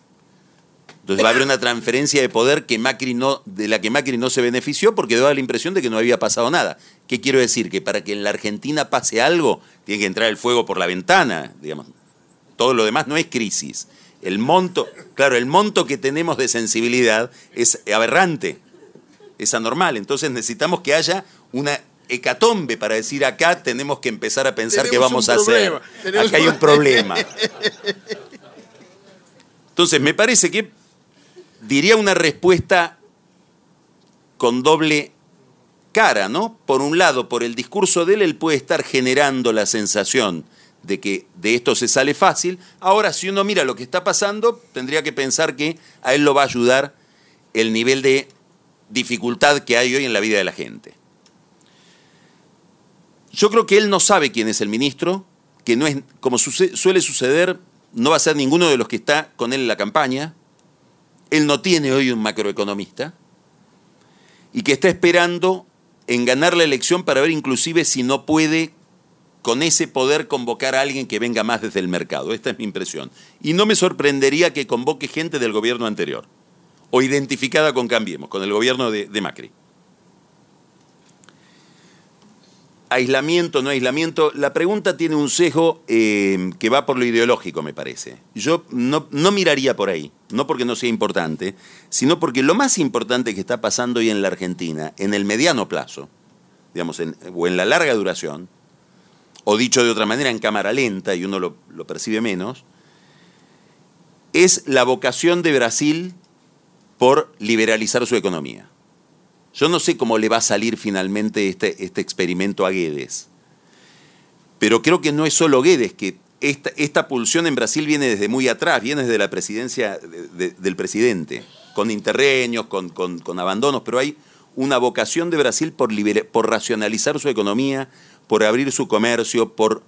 Entonces va a haber una transferencia de poder que Macri no, de la que Macri no se benefició porque daba la impresión de que no había pasado nada. ¿Qué quiero decir? Que para que en la Argentina pase algo, tiene que entrar el fuego por la ventana, digamos. Todo lo demás no es crisis. El monto, claro, el monto que tenemos de sensibilidad es aberrante, es anormal. Entonces necesitamos que haya una hecatombe para decir acá tenemos que empezar a pensar qué vamos a hacer. Acá hay un [laughs] problema. [laughs] Entonces me parece que diría una respuesta con doble cara, ¿no? Por un lado, por el discurso de él, él puede estar generando la sensación de que de esto se sale fácil. Ahora, si uno mira lo que está pasando, tendría que pensar que a él lo va a ayudar el nivel de dificultad que hay hoy en la vida de la gente. Yo creo que él no sabe quién es el ministro, que no es, como suele suceder, no va a ser ninguno de los que está con él en la campaña, él no tiene hoy un macroeconomista y que está esperando en ganar la elección para ver inclusive si no puede con ese poder convocar a alguien que venga más desde el mercado. Esta es mi impresión. Y no me sorprendería que convoque gente del gobierno anterior o identificada con Cambiemos, con el gobierno de, de Macri. Aislamiento, no aislamiento, la pregunta tiene un sesgo eh, que va por lo ideológico, me parece. Yo no, miraría por ahí, no porque no sea importante, sino porque lo más importante que está pasando hoy en la Argentina, en el mediano plazo, digamos, o en la larga duración, o dicho de otra manera, en cámara lenta, y uno lo percibe menos, es la vocación de Brasil por liberalizar su economía. Yo no sé cómo le va a salir finalmente este, este experimento a Guedes, pero creo que no es solo Guedes, que esta, esta pulsión en Brasil viene desde muy atrás, viene desde la presidencia del presidente, con interreños, con, abandonos, pero hay una vocación de Brasil por, por racionalizar su economía, por abrir su comercio, por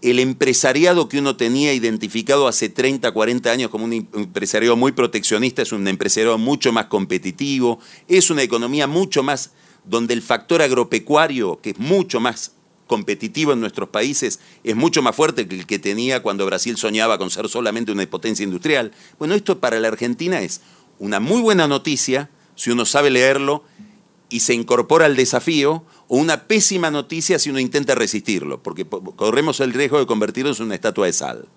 el empresariado que uno tenía identificado hace 30, 40 años como un empresariado muy proteccionista es un empresariado mucho más competitivo, es una economía mucho más donde el factor agropecuario, que es mucho más competitivo en nuestros países, es mucho más fuerte que el que tenía cuando Brasil soñaba con ser solamente una potencia industrial. Bueno, esto para la Argentina es una muy buena noticia si uno sabe leerlo y se incorpora al desafío, o una pésima noticia si uno intenta resistirlo, porque corremos el riesgo de convertirnos en una estatua de sal.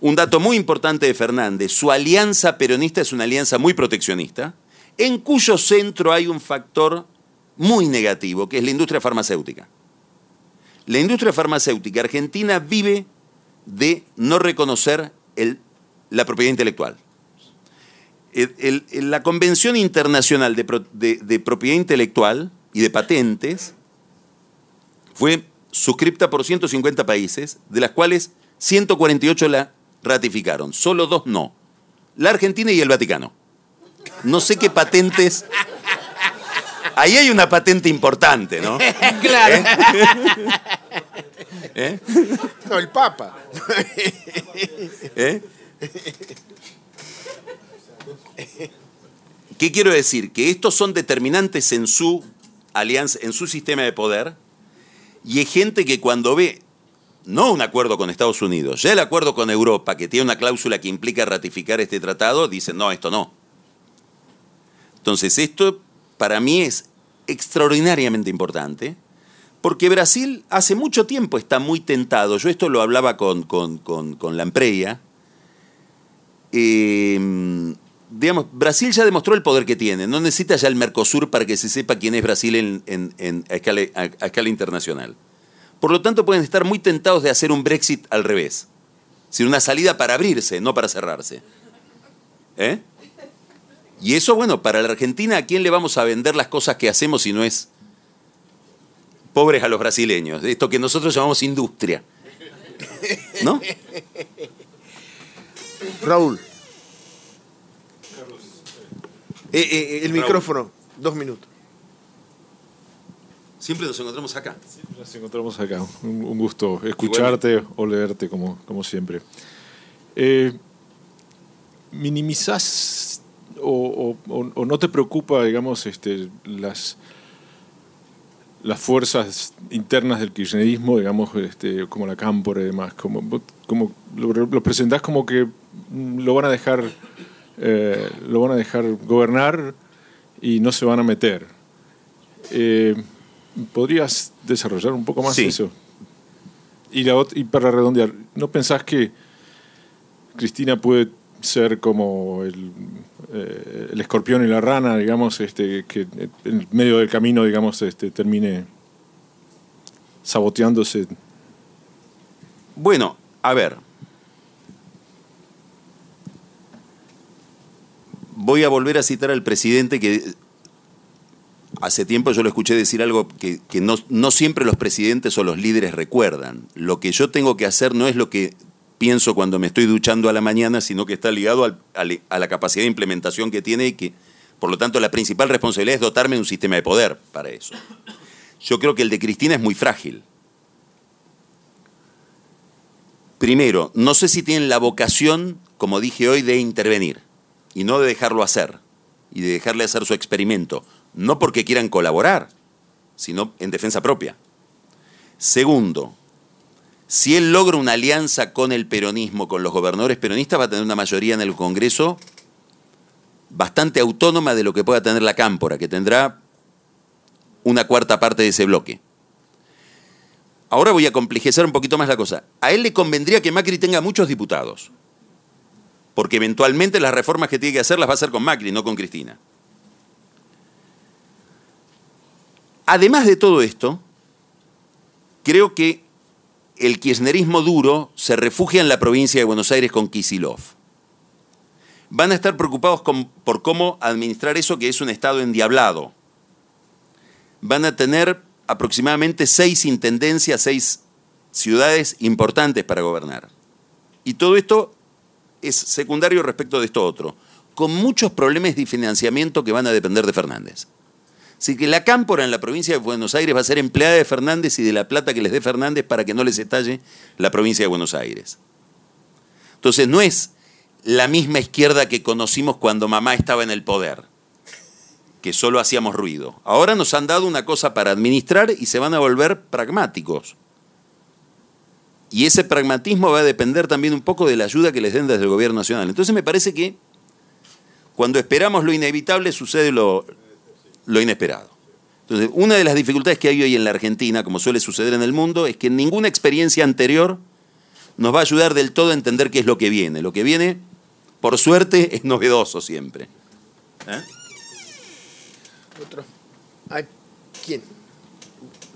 Un dato muy importante de Fernández, su alianza peronista es una alianza muy proteccionista, en cuyo centro hay un factor muy negativo, que es la industria farmacéutica. La industria farmacéutica argentina vive de no reconocer la propiedad intelectual la Convención Internacional de, Propiedad Intelectual y de Patentes fue suscripta por 150 países, de las cuales 148 la ratificaron, solo dos no, la Argentina y el Vaticano. No sé qué patentes... Ahí hay una patente importante, ¿no? [laughs] claro. [laughs] ¿Eh? ¿Eh? No, el Papa. ¿Eh? ¿Qué quiero decir? Que estos son determinantes en su alianza, en su sistema de poder, y hay gente que cuando ve no un acuerdo con Estados Unidos, ya el acuerdo con Europa, que tiene una cláusula que implica ratificar este tratado, dice no, esto no. Entonces, esto para mí es extraordinariamente importante, porque Brasil hace mucho tiempo está muy tentado. Yo esto lo hablaba con, con, con, Empreya. Eh, digamos, Brasil ya demostró el poder que tiene, no necesita ya el Mercosur para que se sepa quién es Brasil en, a, escala, internacional. Por lo tanto, pueden estar muy tentados de hacer un Brexit al revés, sin una salida para abrirse, no para cerrarse. ¿Eh? Y eso, bueno, para la Argentina, ¿a quién le vamos a vender las cosas que hacemos si no es pobres a los brasileños? Esto que nosotros llamamos industria. ¿No? Raúl. Eh, eh, el micrófono, dos minutos. Siempre nos encontramos acá. Nos encontramos acá. Un, un gusto escucharte o leerte como, como siempre. Eh, ¿Minimizás o, o- o no te preocupa, digamos, este, las, las fuerzas internas del kirchnerismo, digamos, este, como la Cámpora y demás? Como, como lo, lo presentás como que lo van a dejar eh, lo van a dejar gobernar y no se van a meter. Eh, ¿Podrías desarrollar un poco más Sí. eso? Y, la ot- y para redondear, ¿no pensás que Cristina puede ser como el, eh, el escorpión y la rana, digamos, este, que en medio del camino, digamos, este, termine saboteándose? Bueno, a ver. Voy a volver a citar al presidente que hace tiempo yo lo escuché decir algo que, que no, no siempre los presidentes o los líderes recuerdan. Lo que yo tengo que hacer no es lo que pienso cuando me estoy duchando a la mañana, sino que está ligado al- al- a la capacidad de implementación que tiene y que, por lo tanto, la principal responsabilidad es dotarme de un sistema de poder para eso. Yo creo que el de Cristina es muy frágil. Primero, no sé si tienen la vocación, como dije hoy, de intervenir y no de dejarlo hacer y de dejarle hacer su experimento, no porque quieran colaborar, sino en defensa propia. Segundo, si él logra una alianza con el peronismo, con los gobernadores peronistas, va a tener una mayoría en el Congreso bastante autónoma de lo que pueda tener la Cámpora, que tendrá una cuarta parte de ese bloque. Ahora voy a complejizar un poquito más la cosa. A él le convendría que Macri tenga muchos diputados, porque eventualmente las reformas que tiene que hacer las va a hacer con Macri, no con Cristina. Además de todo esto, creo que el kirchnerismo duro se refugia en la provincia de Buenos Aires con Kisilov. Van a estar preocupados por cómo administrar eso que es un estado endiablado. Van a tener aproximadamente seis intendencias, seis ciudades importantes para gobernar. Y todo esto es secundario respecto de esto otro, con muchos problemas de financiamiento que van a depender de Fernández. Así que la cámpora en la provincia de Buenos Aires va a ser empleada de Fernández y de la plata que les dé Fernández para que no les estalle la provincia de Buenos Aires. Entonces no es la misma izquierda que conocimos cuando mamá estaba en el poder, que solo hacíamos ruido. Ahora nos han dado una cosa para administrar y se van a volver pragmáticos. Y ese pragmatismo va a depender también un poco de la ayuda que les den desde el gobierno nacional. Entonces me parece que cuando esperamos lo inevitable sucede lo, lo inesperado. Entonces, una de las dificultades que hay hoy en la Argentina, como suele suceder en el mundo, es que ninguna experiencia anterior nos va a ayudar del todo a entender qué es lo que viene. Lo que viene, por suerte, es novedoso siempre. ¿Eh?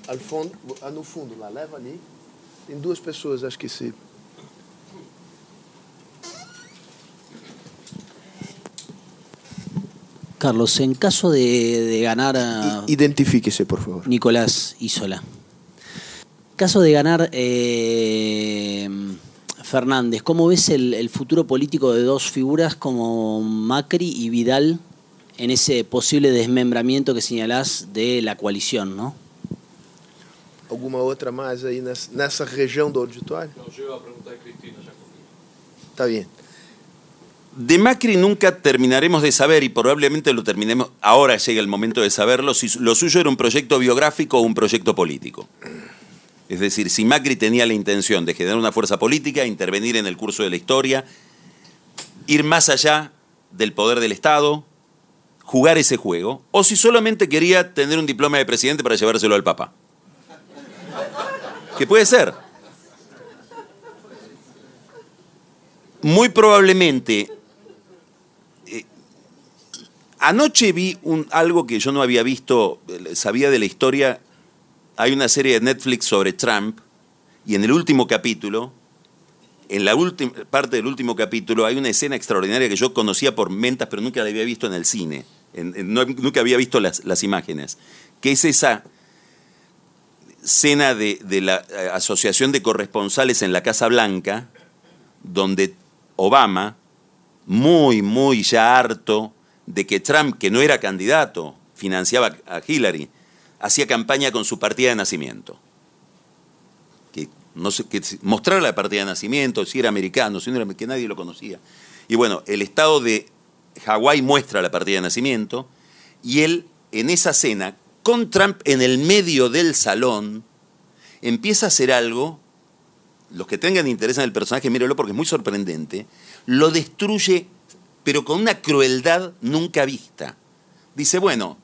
Al fundo, ah, no fundo, lá, leva. Tem duas pessoas, acho que se. Carlos, en caso de, de ganar a I- Identifique-se, por favor. Nicolás Isola, caso de ganar eh, Fernández, ¿cómo ves el, el futuro político de dos figuras como Macri y Vidal en ese posible desmembramiento que señalás de la coalición, no? Alguma outra mais aí nessa, nessa região do auditório? Não, eu ia perguntar a Cristina já Tá bien. De Macri nunca terminaremos de saber y probablemente lo terminemos, ahora llega el momento de saberlo, si lo suyo era un proyecto biográfico o un proyecto político. Es decir, si Macri tenía la intención de generar una fuerza política, intervenir en el curso de la historia, ir más allá del poder del Estado, jugar ese juego, o si solamente quería tener un diploma de presidente para llevárselo al Papa. Que puede ser. Muy probablemente eh, Anoche vi algo que yo no había visto, eh, sabía de la historia. Hay una serie de Netflix sobre Trump y en el último capítulo, en la última parte del último capítulo, hay una escena extraordinaria que yo conocía por mentas, pero nunca la había visto en el cine. Nunca había visto las, las imágenes. Que es esa escena de, de la eh, Asociación de Corresponsales en la Casa Blanca, donde Obama, muy, muy ya harto de que Trump, que no era candidato, financiaba a Hillary, hacía campaña con su partida de nacimiento. Que no sé, que mostrara la partida de nacimiento, si era americano, si no era que nadie lo conocía. Y bueno, el estado de Hawái muestra la partida de nacimiento y él en esa cena, con Trump en el medio del salón, empieza a hacer algo, los que tengan interés en el personaje, mírenlo porque es muy sorprendente, lo destruye, pero con una crueldad nunca vista. Dice, bueno,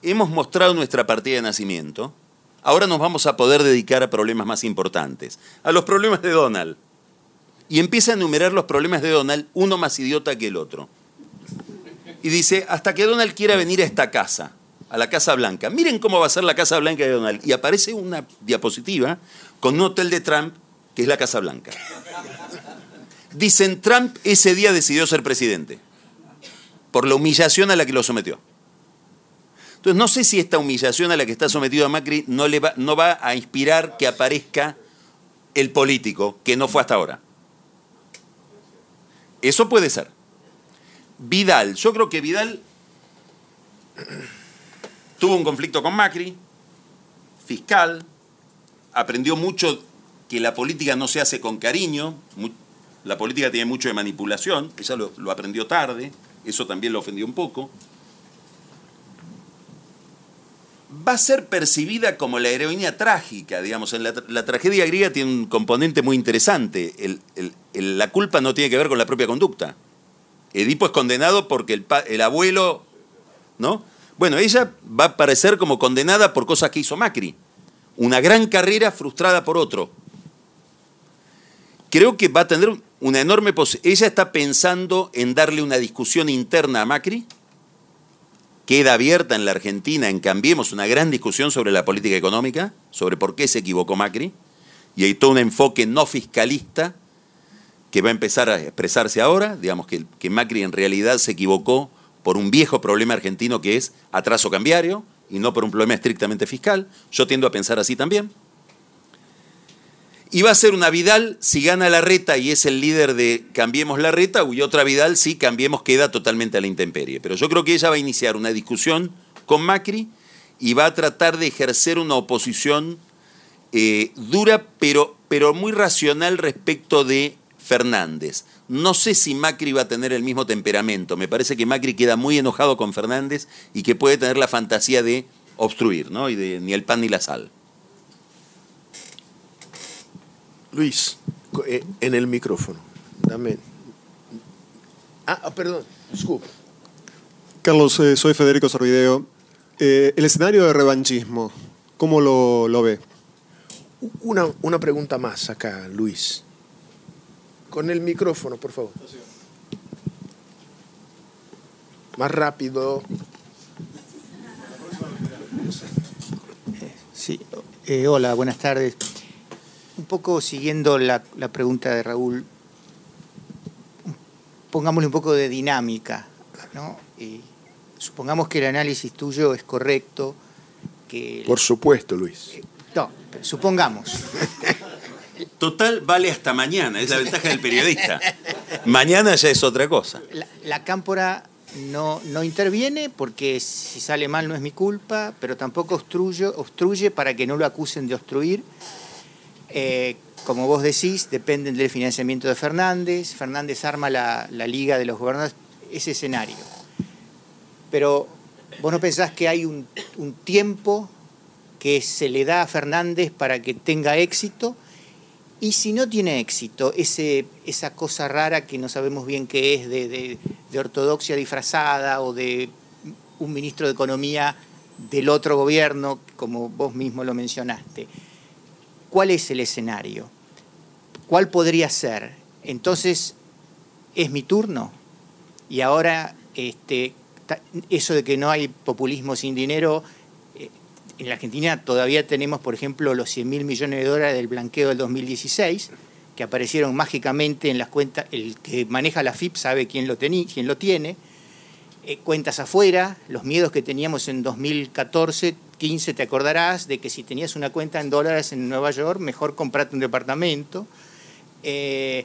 hemos mostrado nuestra partida de nacimiento, ahora nos vamos a poder dedicar a problemas más importantes, a los problemas de Donald. Y empieza a enumerar los problemas de Donald, uno más idiota que el otro. Y dice, hasta que Donald quiera venir a esta casa, a la Casa Blanca. Miren cómo va a ser la Casa Blanca de Donald. Y aparece una diapositiva con un hotel de Trump, que es la Casa Blanca. Dicen, Trump ese día decidió ser presidente, por la humillación a la que lo sometió. Entonces, no sé si esta humillación a la que está sometido a Macri no, le va, no va a inspirar que aparezca el político, que no fue hasta ahora. Eso puede ser. Vidal, yo creo que Vidal tuvo un conflicto con Macri, fiscal, aprendió mucho que la política no se hace con cariño, la política tiene mucho de manipulación, ella lo, aprendió tarde, eso también lo ofendió un poco. va a ser percibida como la heroína trágica, digamos. La, tragedia griega tiene un componente muy interesante. la culpa no tiene que ver con la propia conducta. Edipo es condenado porque el, el, abuelo, ¿no? Bueno, ella va a parecer como condenada por cosas que hizo Macri. Una gran carrera frustrada por otro. Creo que va a tener una enorme posibilidad. Ella está pensando en darle una discusión interna a Macri queda abierta en la Argentina en Cambiemos una gran discusión sobre la política económica, sobre por qué se equivocó Macri, y hay todo un enfoque no fiscalista que va a empezar a expresarse ahora, digamos que, que Macri en realidad se equivocó por un viejo problema argentino que es atraso cambiario y no por un problema estrictamente fiscal. Yo tiendo a pensar así también. Y va a ser una Vidal si gana la reta y es el líder de Cambiemos la reta, y otra Vidal si Cambiemos queda totalmente a la intemperie. Pero yo creo que ella va a iniciar una discusión con Macri y va a tratar de ejercer una oposición eh, dura, pero, pero muy racional respecto de Fernández. No sé si Macri va a tener el mismo temperamento. Me parece que Macri queda muy enojado con Fernández y que puede tener la fantasía de obstruir, ¿no? Y de ni el pan ni la sal. Luis, eh, en el micrófono. Dame. Ah, ah perdón, disculpa. Carlos, eh, soy Federico Sorvideo. Eh, el escenario de revanchismo, ¿cómo lo, ve? Una, una, pregunta más acá, Luis. Con el micrófono, por favor. Más rápido. Sí, hola, buenas tardes un poco siguiendo la, pregunta de Raúl, pongámosle un poco de dinámica, ¿no? Y supongamos que el análisis tuyo es correcto, que... Por supuesto, Luis. Eh, no, supongamos. [laughs] Total vale hasta mañana, es la ventaja del periodista. [laughs] Mañana ya es otra cosa. La, cámpora no, no, interviene porque si sale mal no es mi culpa, pero tampoco obstruye, obstruye para que no lo acusen de obstruir eh, como vos decís, dependen del financiamiento de Fernández. Fernández arma la, Liga de los Gobernadores, ese escenario. Pero vos no pensás que hay un, tiempo que se le da a Fernández para que tenga éxito. Y si no tiene éxito, ese, esa cosa rara que no sabemos bien qué es de, de ortodoxia disfrazada o de un ministro de Economía del otro gobierno, como vos mismo lo mencionaste ¿Cuál es el escenario? ¿Cuál podría ser? Entonces, ¿es mi turno? Y ahora, este, eso de que no hay populismo sin dinero, en la Argentina todavía tenemos, por ejemplo, los 100 mil millones de dólares del blanqueo del 2016, que aparecieron mágicamente en las cuentas, el que maneja la FIP sabe quién lo, quién lo tiene, eh, cuentas afuera, los miedos que teníamos en 2014 15 te acordarás de que si tenías una cuenta en dólares en Nueva York, mejor comprarte un departamento. Eh,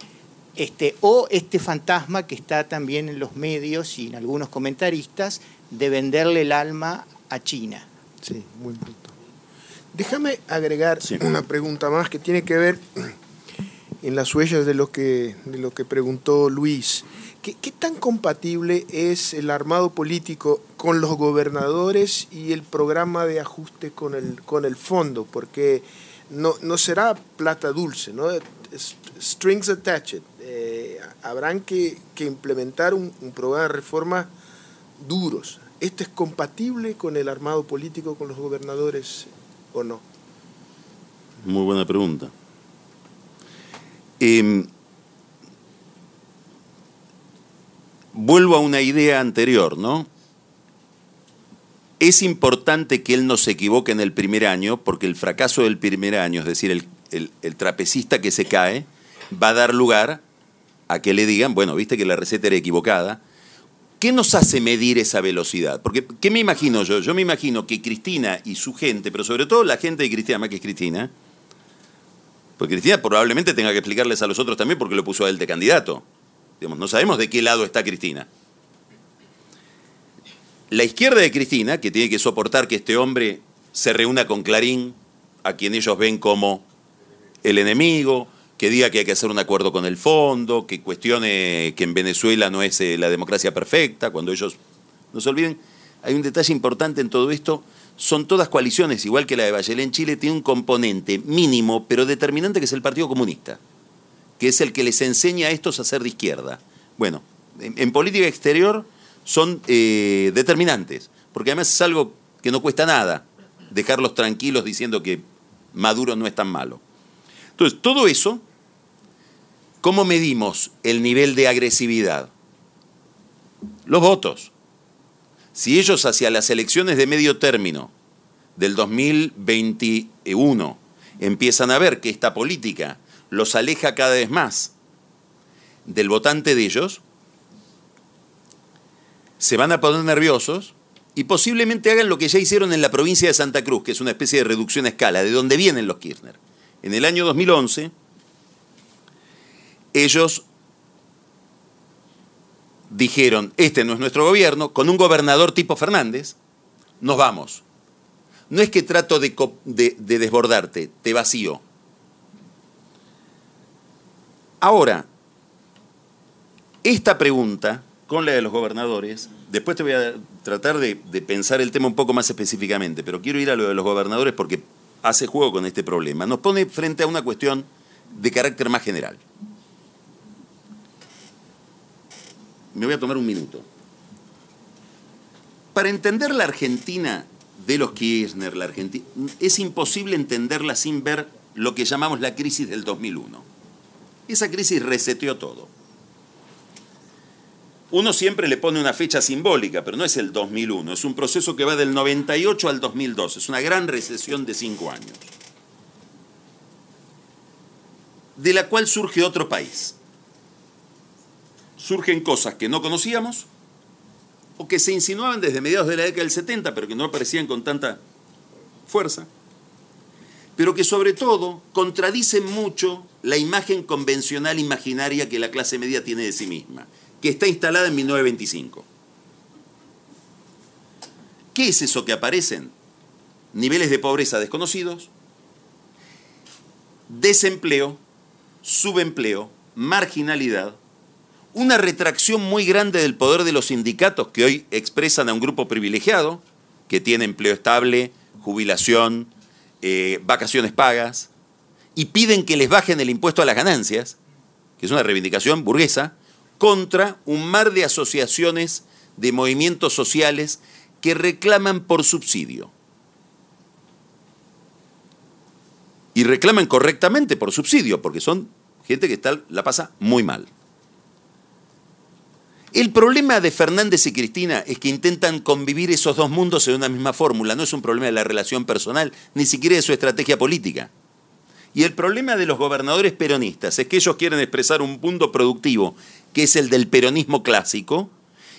este, o este fantasma que está también en los medios y en algunos comentaristas de venderle el alma a China. Sí, buen punto. Déjame agregar una pregunta más que tiene que ver en las huellas de lo que, de lo que preguntó Luis. ¿Qué, ¿Qué, tan compatible es el armado político con los gobernadores y el programa de ajuste con el, con el fondo? Porque no, no será plata dulce, ¿no? Strings attached. Eh, habrán que, que implementar un, un, programa de reforma duros. ¿Esto es compatible con el armado político, con los gobernadores o no? Muy buena pregunta. Eh, vuelvo a una idea anterior, ¿no? Es importante que él no se equivoque en el primer año, porque el fracaso del primer año, es decir, el, el, el, trapecista que se cae, va a dar lugar a que le digan, bueno, viste que la receta era equivocada. ¿Qué nos hace medir esa velocidad? Porque, ¿qué me imagino yo? Yo me imagino que Cristina y su gente, pero sobre todo la gente de Cristina, más que es Cristina, porque Cristina probablemente tenga que explicarles a los otros también porque lo puso a él de candidato. No sabemos de qué lado está Cristina. La izquierda de Cristina, que tiene que soportar que este hombre se reúna con Clarín, a quien ellos ven como el enemigo, que diga que hay que hacer un acuerdo con el fondo, que cuestione que en Venezuela no es la democracia perfecta, cuando ellos no se olviden, hay un detalle importante en todo esto, son todas coaliciones, igual que la de Bachelet en Chile, tiene un componente mínimo, pero determinante, que es el Partido Comunista, que es el que les enseña a estos a ser de izquierda. Bueno, en, en política exterior son eh, determinantes, porque además es algo que no cuesta nada, dejarlos tranquilos diciendo que Maduro no es tan malo. Entonces, todo eso, ¿cómo medimos el nivel de agresividad? Los votos. Si ellos hacia las elecciones de medio término del 2021 empiezan a ver que esta política los aleja cada vez más del votante de ellos, se van a poner nerviosos y posiblemente hagan lo que ya hicieron en la provincia de Santa Cruz, que es una especie de reducción a escala, de donde vienen los Kirchner. En el año 2011, ellos dijeron, este no es nuestro gobierno, con un gobernador tipo Fernández, nos vamos. No es que trato de, de, de desbordarte, te vacío. Ahora, esta pregunta, con la de los gobernadores, después te voy a tratar de, de, pensar el tema un poco más específicamente, pero quiero ir a lo de los gobernadores porque hace juego con este problema. Nos pone frente a una cuestión de carácter más general. Me voy a tomar un minuto. Para entender la Argentina de los Kirchner, la Argentina, es imposible entenderla sin ver lo que llamamos la crisis del 2001. Esa crisis reseteó todo. Uno siempre le pone una fecha simbólica, pero no es el 2001, es un proceso que va del 98 al 2002, es una gran recesión de cinco años, de la cual surge otro país. Surgen cosas que no conocíamos o que se insinuaban desde mediados de la década del 70, pero que no aparecían con tanta fuerza, pero que sobre todo contradicen mucho la imagen convencional imaginaria que la clase media tiene de sí misma que está instalada en 1925. ¿Qué es eso que aparecen? Niveles de pobreza desconocidos, desempleo, subempleo, marginalidad, una retracción muy grande del poder de los sindicatos que hoy expresan a un grupo privilegiado, que tiene empleo estable, jubilación, eh, vacaciones pagas, y piden que les bajen el impuesto a las ganancias, que es una reivindicación burguesa, contra un mar de asociaciones de movimientos sociales que reclaman por subsidio. Y reclaman correctamente por subsidio, porque son gente que está, la pasa muy mal. El problema de Fernández y Cristina es que intentan convivir esos dos mundos en una misma fórmula. No es un problema de la relación personal, ni siquiera de su estrategia política. Y el problema de los gobernadores peronistas es que ellos quieren expresar un mundo productivo que es el del peronismo clásico,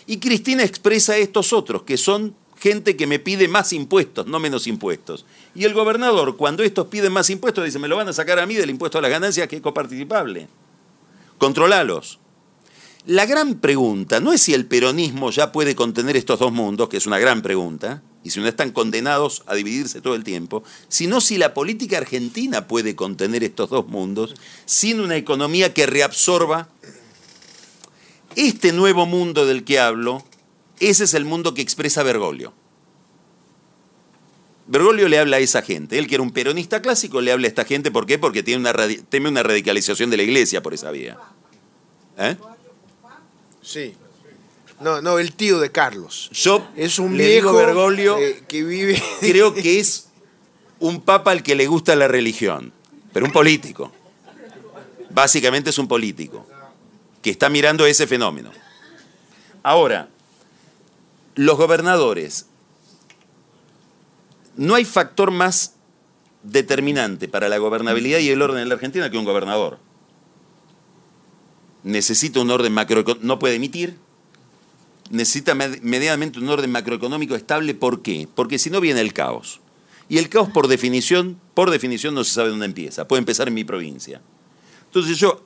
y Cristina expresa estos otros, que son gente que me pide más impuestos, no menos impuestos. Y el gobernador, cuando estos piden más impuestos, dice, me lo van a sacar a mí del impuesto a las ganancias, que es coparticipable. Controlalos. La gran pregunta no es si el peronismo ya puede contener estos dos mundos, que es una gran pregunta, y si no están condenados a dividirse todo el tiempo, sino si la política argentina puede contener estos dos mundos sin una economía que reabsorba este nuevo mundo del que hablo, ese es el mundo que expresa Bergoglio. Bergoglio le habla a esa gente. Él que era un peronista clásico le habla a esta gente. ¿Por qué? Porque tiene una teme una radicalización de la iglesia por esa vía. ¿Eh? Sí. No, no, el tío de Carlos. Yo es un le viejo digo Bergoglio, eh, que vive. [laughs] creo que es un papa al que le gusta la religión, pero un político. Básicamente es un político que está mirando ese fenómeno. Ahora, los gobernadores. No hay factor más determinante para la gobernabilidad y el orden en la Argentina que un gobernador. Necesita un orden macroeconómico, no puede emitir, necesita medianamente un orden macroeconómico estable. ¿Por qué? Porque si no viene el caos. Y el caos, por definición, por definición no se sabe dónde empieza. Puede empezar en mi provincia. Entonces yo,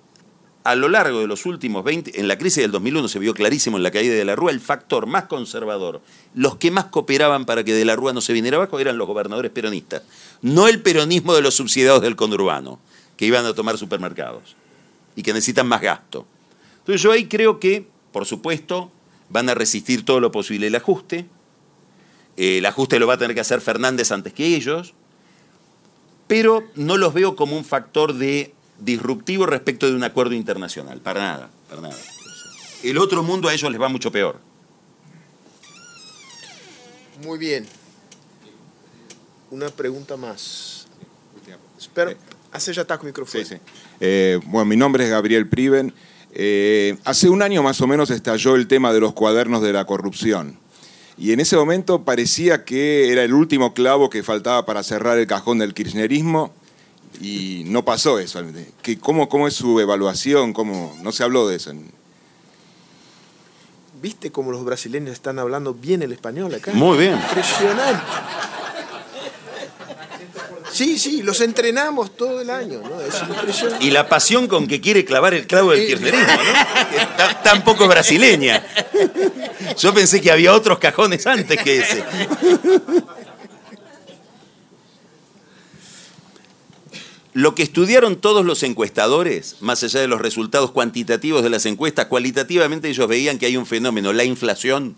a lo largo de los últimos 20, en la crisis del 2001 se vio clarísimo en la caída de la Rúa, el factor más conservador, los que más cooperaban para que de la Rúa no se viniera abajo eran los gobernadores peronistas. No el peronismo de los subsidiados del conurbano, que iban a tomar supermercados y que necesitan más gasto. Entonces yo ahí creo que, por supuesto, van a resistir todo lo posible el ajuste. Eh, el ajuste lo va a tener que hacer Fernández antes que ellos, pero no los veo como un factor de disruptivo respecto de un acuerdo internacional, para nada, para nada. El otro mundo a ellos les va mucho peor. Muy bien. Una pregunta más. Espera, hace ya está con micrófono. Sí, sí. Eh, bueno, mi nombre es Gabriel Priven. Eh, hace un año más o menos estalló el tema de los cuadernos de la corrupción. Y en ese momento parecía que era el último clavo que faltaba para cerrar el cajón del kirchnerismo y no pasó eso. ¿Cómo, cómo es su evaluación? ¿Cómo, no se habló de eso. ¿Viste cómo los brasileños están hablando bien el español acá? Muy bien. Impresionante. Sí, sí, los entrenamos todo el año, ¿no? Es impresionante. Y la pasión con que quiere clavar el clavo del kirchnerismo, ¿no? Tan, poco brasileña. Yo pensé que había otros cajones antes que ese. Lo que estudiaron todos los encuestadores, más allá de los resultados cuantitativos de las encuestas, cualitativamente ellos veían que hay un fenómeno, la inflación,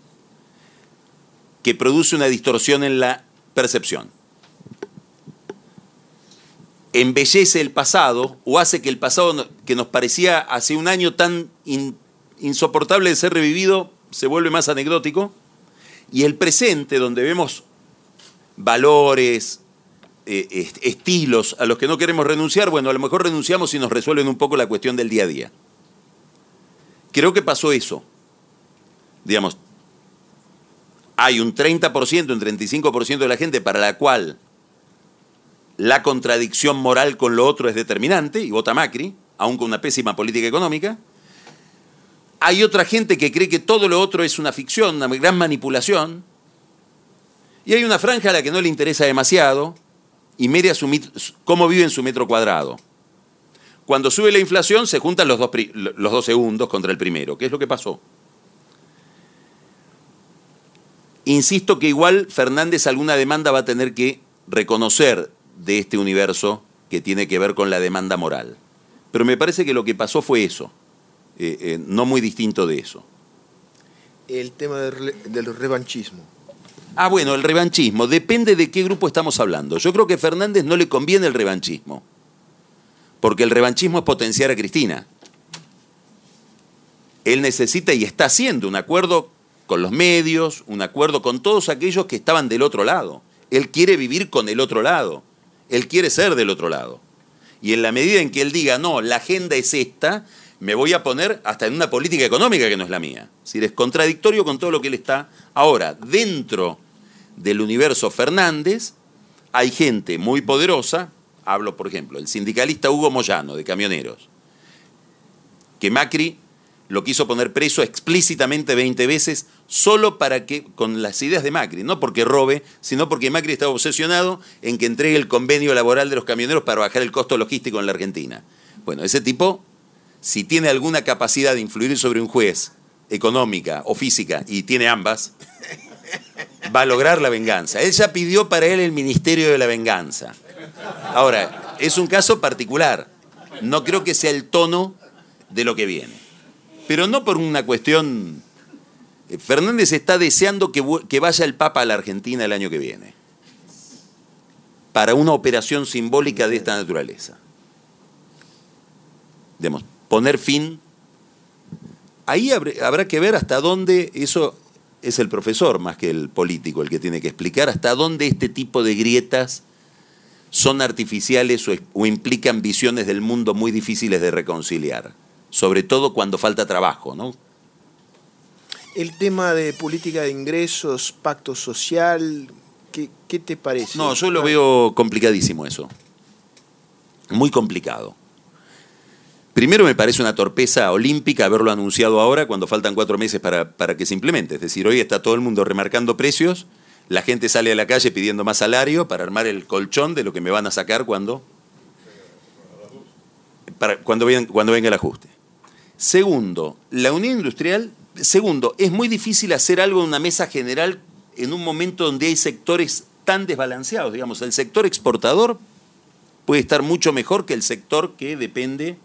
que produce una distorsión en la percepción embellece el pasado o hace que el pasado que nos parecía hace un año tan insoportable de ser revivido se vuelve más anecdótico y el presente donde vemos valores, eh, estilos a los que no queremos renunciar, bueno, a lo mejor renunciamos y nos resuelven un poco la cuestión del día a día. Creo que pasó eso. Digamos, hay un 30%, un 35% de la gente para la cual la contradicción moral con lo otro es determinante y vota Macri, aun con una pésima política económica. Hay otra gente que cree que todo lo otro es una ficción, una gran manipulación. Y hay una franja a la que no le interesa demasiado y media cómo vive en su metro cuadrado. Cuando sube la inflación se juntan los dos, los dos segundos contra el primero, ¿Qué es lo que pasó. Insisto que igual Fernández alguna demanda va a tener que reconocer de este universo que tiene que ver con la demanda moral. Pero me parece que lo que pasó fue eso, eh, eh, no muy distinto de eso. El tema del, revanchismo. Ah, bueno, el revanchismo. Depende de qué grupo estamos hablando. Yo creo que a Fernández no le conviene el revanchismo. Porque el revanchismo es potenciar a Cristina. Él necesita y está haciendo un acuerdo con los medios, un acuerdo con todos aquellos que estaban del otro lado. Él quiere vivir con el otro lado. Él quiere ser del otro lado. Y en la medida en que él diga, no, la agenda es esta, me voy a poner hasta en una política económica que no es la mía. Es decir, es contradictorio con todo lo que él está. Ahora, dentro del universo Fernández, hay gente muy poderosa, hablo por ejemplo, el sindicalista Hugo Moyano, de camioneros, que Macri lo quiso poner preso explícitamente 20 veces solo para que, con las ideas de Macri, no porque robe, sino porque Macri estaba obsesionado en que entregue el convenio laboral de los camioneros para bajar el costo logístico en la Argentina. Bueno, ese tipo, si tiene alguna capacidad de influir sobre un juez, económica o física, y tiene ambas, va a lograr la venganza. Él ya pidió para él el Ministerio de la Venganza. Ahora, es un caso particular. No creo que sea el tono de lo que viene. Pero no por una cuestión... eh, Fernández está deseando que, que vaya el Papa a la Argentina el año que viene. Para una operación simbólica de esta naturaleza. Digamos, poner fin. Ahí habrá que ver hasta dónde eso es el profesor más que el político el que tiene que explicar hasta dónde este tipo de grietas son artificiales o, o implican visiones del mundo muy difíciles de reconciliar, sobre todo cuando falta trabajo, ¿no? El tema de política de ingresos, pacto social, ¿qué, qué te parece? No, yo lo veo complicadísimo eso. Muy complicado. Primero me parece una torpeza olímpica haberlo anunciado ahora cuando faltan cuatro meses para, para que se implemente. Es decir, hoy está todo el mundo remarcando precios, la gente sale a la calle pidiendo más salario para armar el colchón de lo que me van a sacar cuando, para, cuando, cuando venga el ajuste. Segundo, la unión industrial. Segundo, es muy difícil hacer algo en una mesa general en un momento donde hay sectores tan desbalanceados. Digamos, el sector exportador puede estar mucho mejor que el sector que depende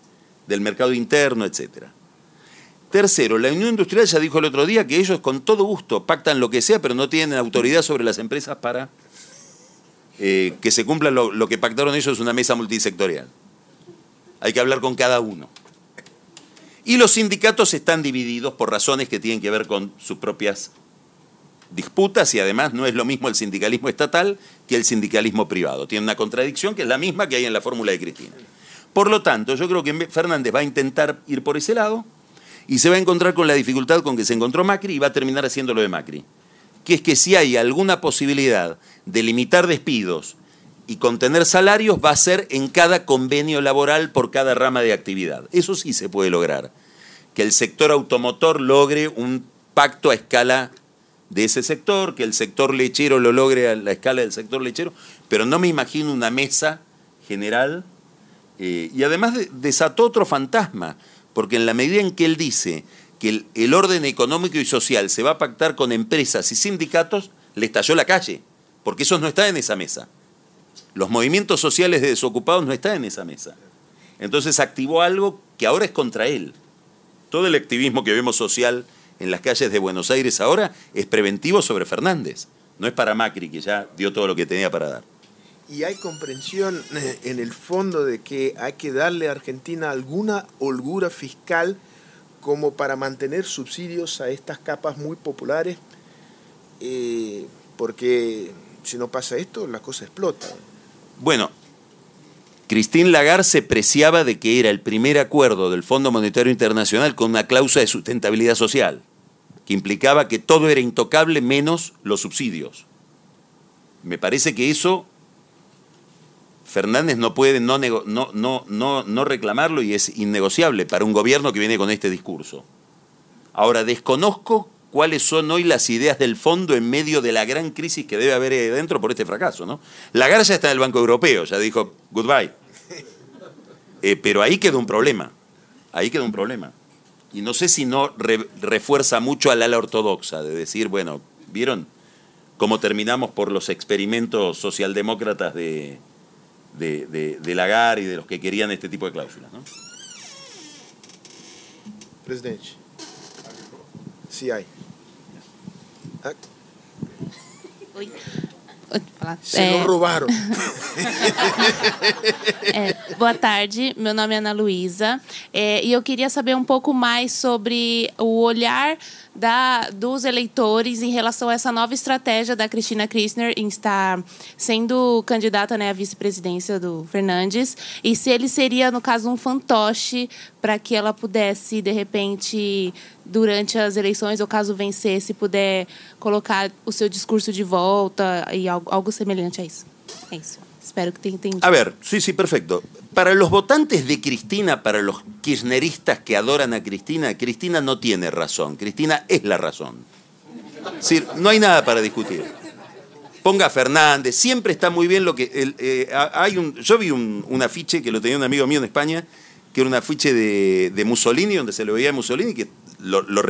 del mercado interno, etc. Tercero, la Unión Industrial ya dijo el otro día que ellos con todo gusto pactan lo que sea, pero no tienen autoridad sobre las empresas para eh, que se cumpla lo, que pactaron ellos en una mesa multisectorial. Hay que hablar con cada uno. Y los sindicatos están divididos por razones que tienen que ver con sus propias disputas y además no es lo mismo el sindicalismo estatal que el sindicalismo privado. Tiene una contradicción que es la misma que hay en la fórmula de Cristina. Por lo tanto, yo creo que Fernández va a intentar ir por ese lado y se va a encontrar con la dificultad con que se encontró Macri y va a terminar haciendo lo de Macri. Que es que si hay alguna posibilidad de limitar despidos y contener salarios, va a ser en cada convenio laboral por cada rama de actividad. Eso sí se puede lograr. Que el sector automotor logre un pacto a escala de ese sector, que el sector lechero lo logre a la escala del sector lechero, pero no me imagino una mesa general. eh, y además de- desató otro fantasma, porque en la medida en que él dice que el, el orden económico y social se va a pactar con empresas y sindicatos, le estalló la calle, porque esos no están en esa mesa. Los movimientos sociales de desocupados no están en esa mesa. Entonces activó algo que ahora es contra él. Todo el activismo que vemos social en las calles de Buenos Aires ahora es preventivo sobre Fernández. No es para Macri, que ya dio todo lo que tenía para dar. Y hay comprensión eh, en el fondo de que hay que darle a Argentina alguna holgura fiscal como para mantener subsidios a estas capas muy populares, eh, porque si no pasa esto, la cosa explota. Bueno, Christine Lagarde se preciaba de que era el primer acuerdo del Fondo Monetario Internacional con una cláusula de sustentabilidad social, que implicaba que todo era intocable menos los subsidios. Me parece que eso Fernández no puede no, no, no, no reclamarlo y es innegociable para un gobierno que viene con este discurso. Ahora, desconozco cuáles son hoy las ideas del fondo en medio de la gran crisis que debe haber ahí dentro por este fracaso. ¿no? Lagarde ya está en el Banco Europeo, ya dijo goodbye. [laughs] Eh, pero ahí queda un problema. Ahí queda un problema. Y no sé si no re- refuerza mucho al ala ortodoxa de decir, bueno, ¿vieron cómo terminamos por los experimentos socialdemócratas de, de, de, de Lagarde y de los que querían este tipo de cláusulas? ¿no? Presidente. Sí hay. Oi. Se É, lo roubaram. [laughs] é, boa tarde, meu nome é Ana Luísa é, e eu queria saber um pouco mais sobre o olhar da, dos eleitores em relação a essa nova estratégia da Cristina Kirchner em estar sendo candidata né, à vice-presidência do Fernandes e se ele seria, no caso, um fantoche para que ela pudesse, de repente, durante as eleições, ou caso vencesse, puder colocar o seu discurso de volta e algo, algo semelhante a isso. É isso. A ver, sí, sí, perfecto. Para los votantes de Cristina, para los kirchneristas que adoran a Cristina, Cristina no tiene razón. Cristina es la razón. Es decir, no hay nada para discutir. Ponga a Fernández, siempre está muy bien lo que... eh, ha- hay un, yo vi un, un afiche que lo tenía un amigo mío en España, que era un afiche de, Mussolini, donde se lo veía a Mussolini, que lo, lo-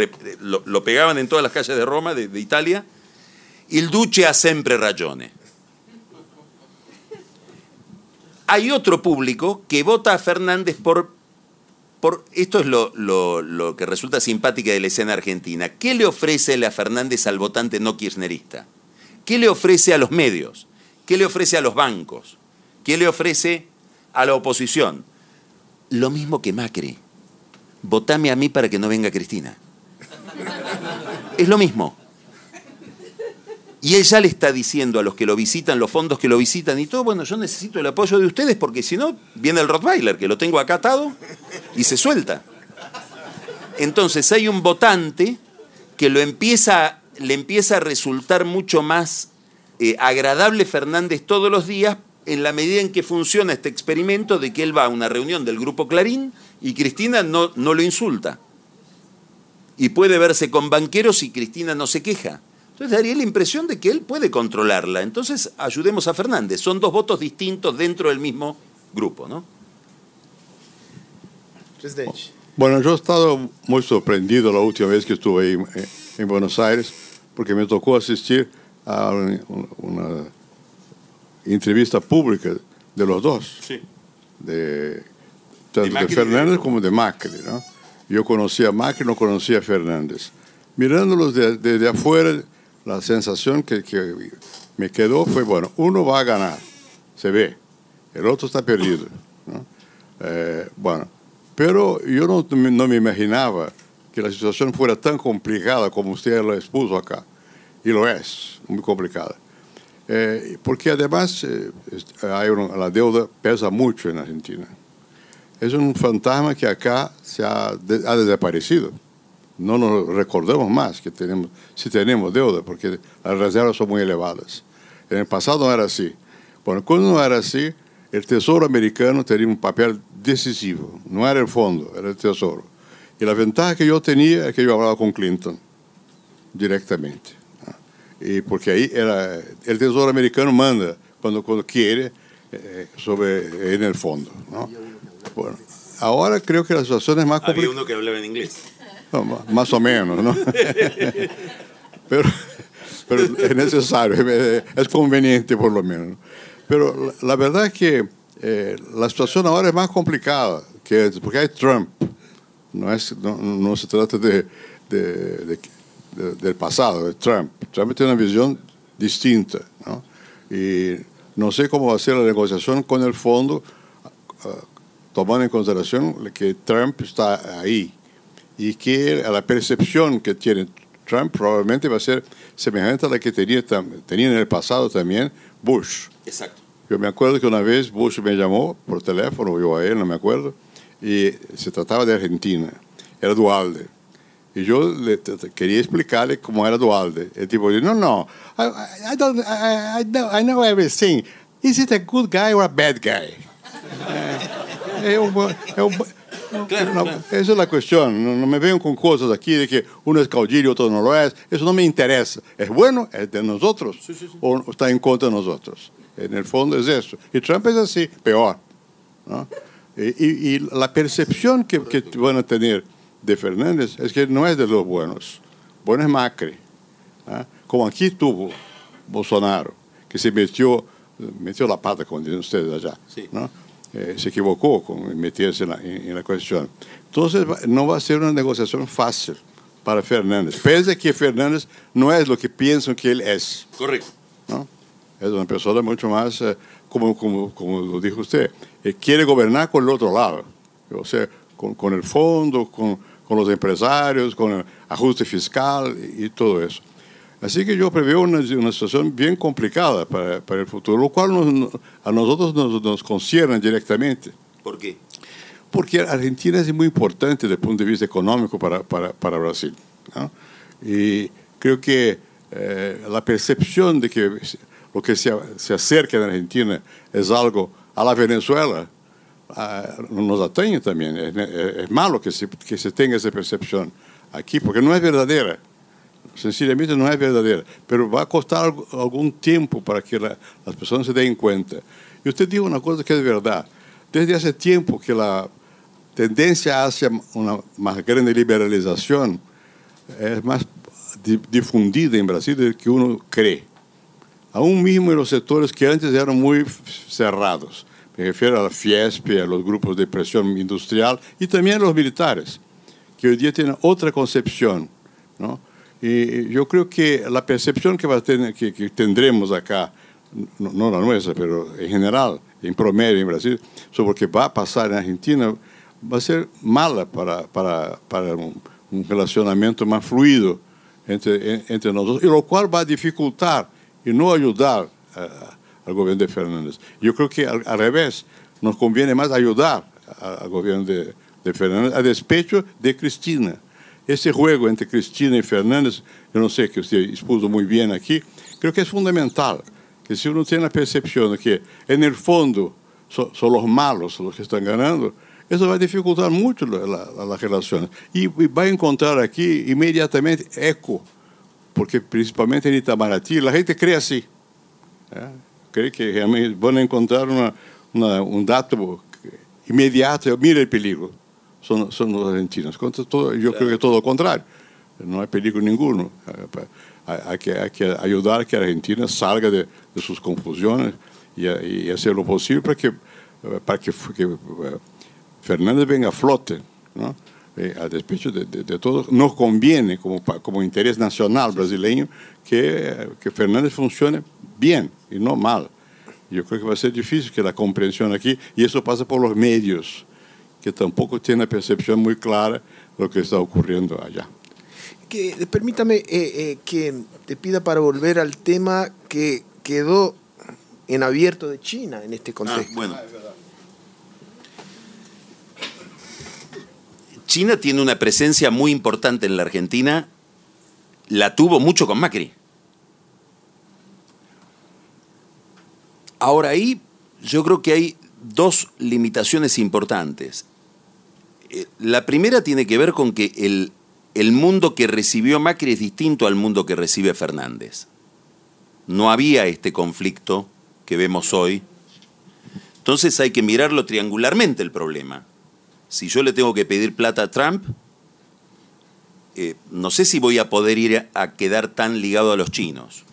lo pegaban en todas las calles de Roma, de, de Italia, Il duce ha sempre ragione. Hay otro público que vota a Fernández por... por esto es lo, lo- lo que resulta simpática de la escena argentina. ¿Qué le ofrece a Fernández al votante no kirchnerista? ¿Qué le ofrece a los medios? ¿Qué le ofrece a los bancos? ¿Qué le ofrece a la oposición? Lo mismo que Macri. Votame a mí para que no venga Cristina. Es lo mismo. Y él ya le está diciendo a los que lo visitan, los fondos que lo visitan y todo, bueno, yo necesito el apoyo de ustedes porque si no, viene el Rottweiler, que lo tengo acá atado y se suelta. Entonces hay un votante que lo empieza, le empieza a resultar mucho más eh, agradable Fernández todos los días en la medida en que funciona este experimento de que él va a una reunión del Grupo Clarín y Cristina no, no lo insulta. Y puede verse con banqueros y Cristina no se queja. Entonces daría la impresión de que él puede controlarla. Entonces ayudemos a Fernández. Son dos votos distintos dentro del mismo grupo, ¿no? Presidente. Bueno, yo he estado muy sorprendido la última vez que estuve ahí eh, en Buenos Aires, porque me tocó asistir a un- una entrevista pública de los dos, Sí. de, tanto de, de Fernández como de Macri. ¿no? Yo conocía a Macri, no conocía a Fernández. Mirándolos de- desde afuera, la sensación que, me quedó fue, bueno, uno va a ganar, se ve, el otro está perdido. Eh, bueno, pero yo no, me imaginaba que la situación fuera tan complicada como usted la expuso acá. Y lo es, muy complicada. Eh, porque además eh, hay la deuda pesa mucho en Argentina. Es un fantasma que acá se ha desaparecido. No nos recordamos más que tenemos, si tenemos deuda, porque las reservas son muy elevadas. En el pasado no era así. Bueno, cuando no era así, el Tesoro americano tenía un papel decisivo. No era el fondo, era el Tesoro. Y la ventaja que yo tenía es que yo hablaba con Clinton directamente. Y porque ahí era, el Tesoro americano manda cuando, cuando quiere eh, sobre, en el fondo. ¿no? Bueno, ahora creo que la situación es más Había complicada. uno que hablaba en inglés. No, más o menos, ¿no? [laughs] pero, pero es necesario, es conveniente por lo menos. Pero la, verdad es que eh, la situación ahora es más complicada, que antes, porque hay Trump. No, es, no, no se trata de, de- de- de- del pasado, es Trump. Trump tiene una visión distinta, ¿no? Y no sé cómo va a ser la negociación con el fondo, ah, tomando en consideración que Trump está ahí y que la percepción que tiene Trump probablemente va a ser semejante a la que tenía, tenía en el pasado también Bush. Exacto. Yo me acuerdo que una vez Bush me llamó por teléfono, yo a él, no me acuerdo, y se trataba de Argentina, era Dualde. Y yo le quería explicarle cómo era Dualde. El tipo dijo, no, no, I, I- don't, I, I know, I know everything. Is it a good guy or a bad guy? [laughs] Eh, es un buen- buen- no, Esa es la cuestión. No, no me vengan con cosas aquí de que uno es caudillo y otro no lo es. Eso no me interesa. ¿Es bueno? ¿Es de nosotros? ¿O está en contra de nosotros? En el fondo es eso. Y Trump es así, peor. ¿no? Y, y- y la percepción que, que van a tener de Fernández es que no es de los buenos. Bueno es Macri. Como aquí tuvo Bolsonaro, que se metió, metió la pata, como dicen ustedes allá. ¿no? Eh, se equivocó con meterse en la, en- en la cuestión. Entonces no va a ser una negociación fácil para Fernández. Pese a que Fernández no es lo que piensan que él es. Correcto. ¿no? Es una persona mucho más, eh, como, como, como lo dijo usted, eh, quiere gobernar con el otro lado, o sea, con, con el fondo, con, con los empresarios, con el ajuste fiscal y, y todo eso. Así que yo preveo una, una situación bien complicada para, para el futuro, lo cual nos- a nosotros nos, nos concierne directamente. ¿Por qué? Porque Argentina es muy importante desde el punto de vista económico para, para, para Brasil. ¿no? Y creo que eh, la percepción de que lo que se, se acerca en Argentina es algo a la Venezuela ah, nos atañe también. Es- es malo que se, que se tenga esa percepción aquí, porque no es verdadera. Sencillamente no es verdadera. Pero va a costar algo- algún tiempo para que la- las personas se den cuenta. Y usted dijo una cosa que es verdad. Desde hace tiempo que la tendencia hacia una más grande liberalización es más di- difundida en Brasil del que uno cree. Aún mismo en los sectores que antes eran muy f- cerrados. Me refiero a la Fiesp, a los grupos de presión industrial y también a los militares, que hoy día tienen otra concepción. ¿no? Y yo creo que la percepción que, va a tener, que, tendremos acá, no, la nuestra, pero en general, en promedio en Brasil, sobre lo que va a pasar en Argentina, va a ser mala para, para, para un, un relacionamiento más fluido entre, en- entre nosotros, y lo cual va a dificultar y no ayudar al gobierno de Fernández. Yo creo que al, revés, nos conviene más ayudar al gobierno de, de Fernández a despecho de Cristina. Ese juego entre Cristina y Fernández, yo no sé que usted expuso muy bien aquí, creo que es fundamental. Que si uno tiene la percepción de que en el fondo so- son los malos los que están ganando, eso va a dificultar mucho la- la- las relaciones. Y, y va a encontrar aquí inmediatamente eco, porque principalmente en Itamaraty la gente cree así. ¿eh? Cree que realmente a encontrar una- una- un dato inmediato, mira el peligro, son, son los argentinos. Contra todo, yo creo que todo lo contrario, no hay peligro ninguno. Eh, Hay, que, hay que ayudar a que Argentina salga de, de sus confusiones y, y hacer lo posible para que, para que, que, eh, Fernández venga a flote. ¿no? Eh, a despecho de, de, de todo, nos conviene como, como interés nacional brasileño que, que Fernández funcione bien y no mal. Yo creo que va a ser difícil que la comprensión aquí, y eso pasa por los medios, que tampoco tienen una percepción muy clara de lo que está ocurriendo allá. Que, eh, permítame eh, eh, que te pida para volver al tema que quedó en abierto de China en este contexto. bueno. China tiene una presencia muy importante en la Argentina, la tuvo mucho con Macri. Ahora ahí yo creo que hay dos limitaciones importantes. Eh, La primera tiene que ver con que el, el mundo que recibió Macri es distinto al mundo que recibe Fernández. No había este conflicto que vemos hoy. Entonces hay que mirarlo triangularmente el problema. Si yo le tengo que pedir plata a Trump, eh, no sé si voy a poder ir a quedar tan ligado a los chinos.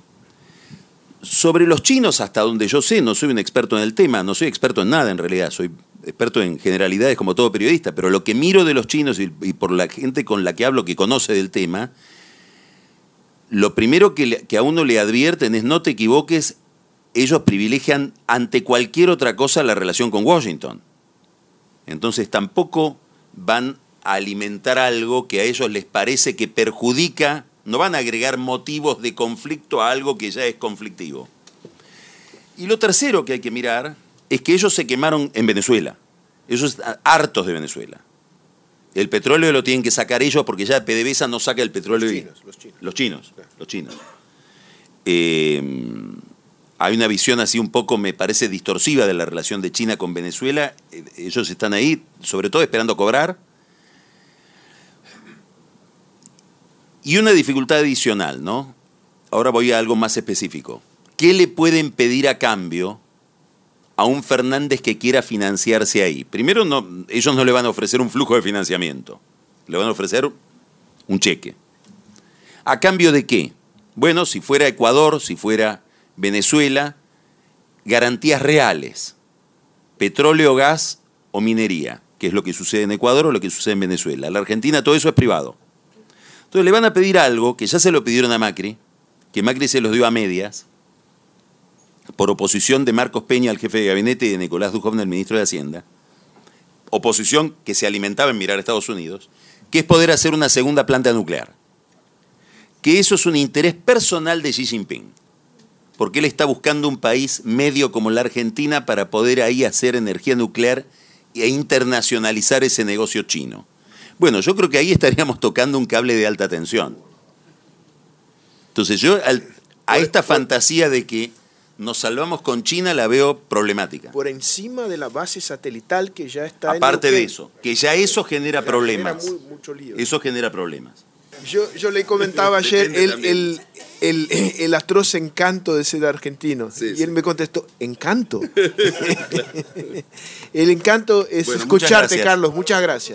Sobre los chinos, hasta donde yo sé, no soy un experto en el tema, no soy experto en nada en realidad, soy experto en generalidades como todo periodista, pero lo que miro de los chinos y, por la gente con la que hablo que conoce del tema, lo primero que, que a uno le advierten es no te equivoques, ellos privilegian ante cualquier otra cosa la relación con Washington. Entonces tampoco van a alimentar algo que a ellos les parece que perjudica, no van a agregar motivos de conflicto a algo que ya es conflictivo. Y lo tercero que hay que mirar es que ellos se quemaron en Venezuela. Ellos están hartos de Venezuela. El petróleo lo tienen que sacar ellos porque ya PDVSA no saca el petróleo. y- los chinos. Los chinos, los chinos. Eh, hay una visión así un poco, me parece, distorsiva de la relación de China con Venezuela. Eh, Ellos están ahí, sobre todo esperando cobrar. Y una dificultad adicional, ¿no? Ahora voy a algo más específico. ¿Qué le pueden pedir a cambio a un Fernández que quiera financiarse ahí? Primero, no, ellos no le van a ofrecer un flujo de financiamiento. Le van a ofrecer un cheque. ¿A cambio de qué? Bueno, si fuera Ecuador, si fuera Venezuela, garantías reales. Petróleo, gas o minería, que es lo que sucede en Ecuador o lo que sucede en Venezuela. La Argentina todo eso es privado. Entonces le van a pedir algo que ya se lo pidieron a Macri, que Macri se los dio a medias, por oposición de Marcos Peña, el jefe de gabinete, y de Nicolás Dujovne, el ministro de Hacienda. Oposición que se alimentaba en mirar a Estados Unidos, que es poder hacer una segunda planta nuclear que eso es un interés personal de Xi Jinping, porque él está buscando un país medio como la Argentina para poder ahí hacer energía nuclear e internacionalizar ese negocio chino. Bueno, yo creo que ahí estaríamos tocando un cable de alta tensión. Entonces yo al- a esta fantasía de que nos salvamos con China la veo problemática. Por encima de la base satelital que ya está en Aparte de eso, que ya eso genera Ya problemas. genera muy- mucho lío. Eso genera problemas. Yo, yo le comentaba [laughs] ayer el, el, el, [laughs] el atroz encanto de ser argentino. y él me contestó, ¿encanto? [laughs] el encanto es Bueno, escucharte. Carlos. Muchas gracias.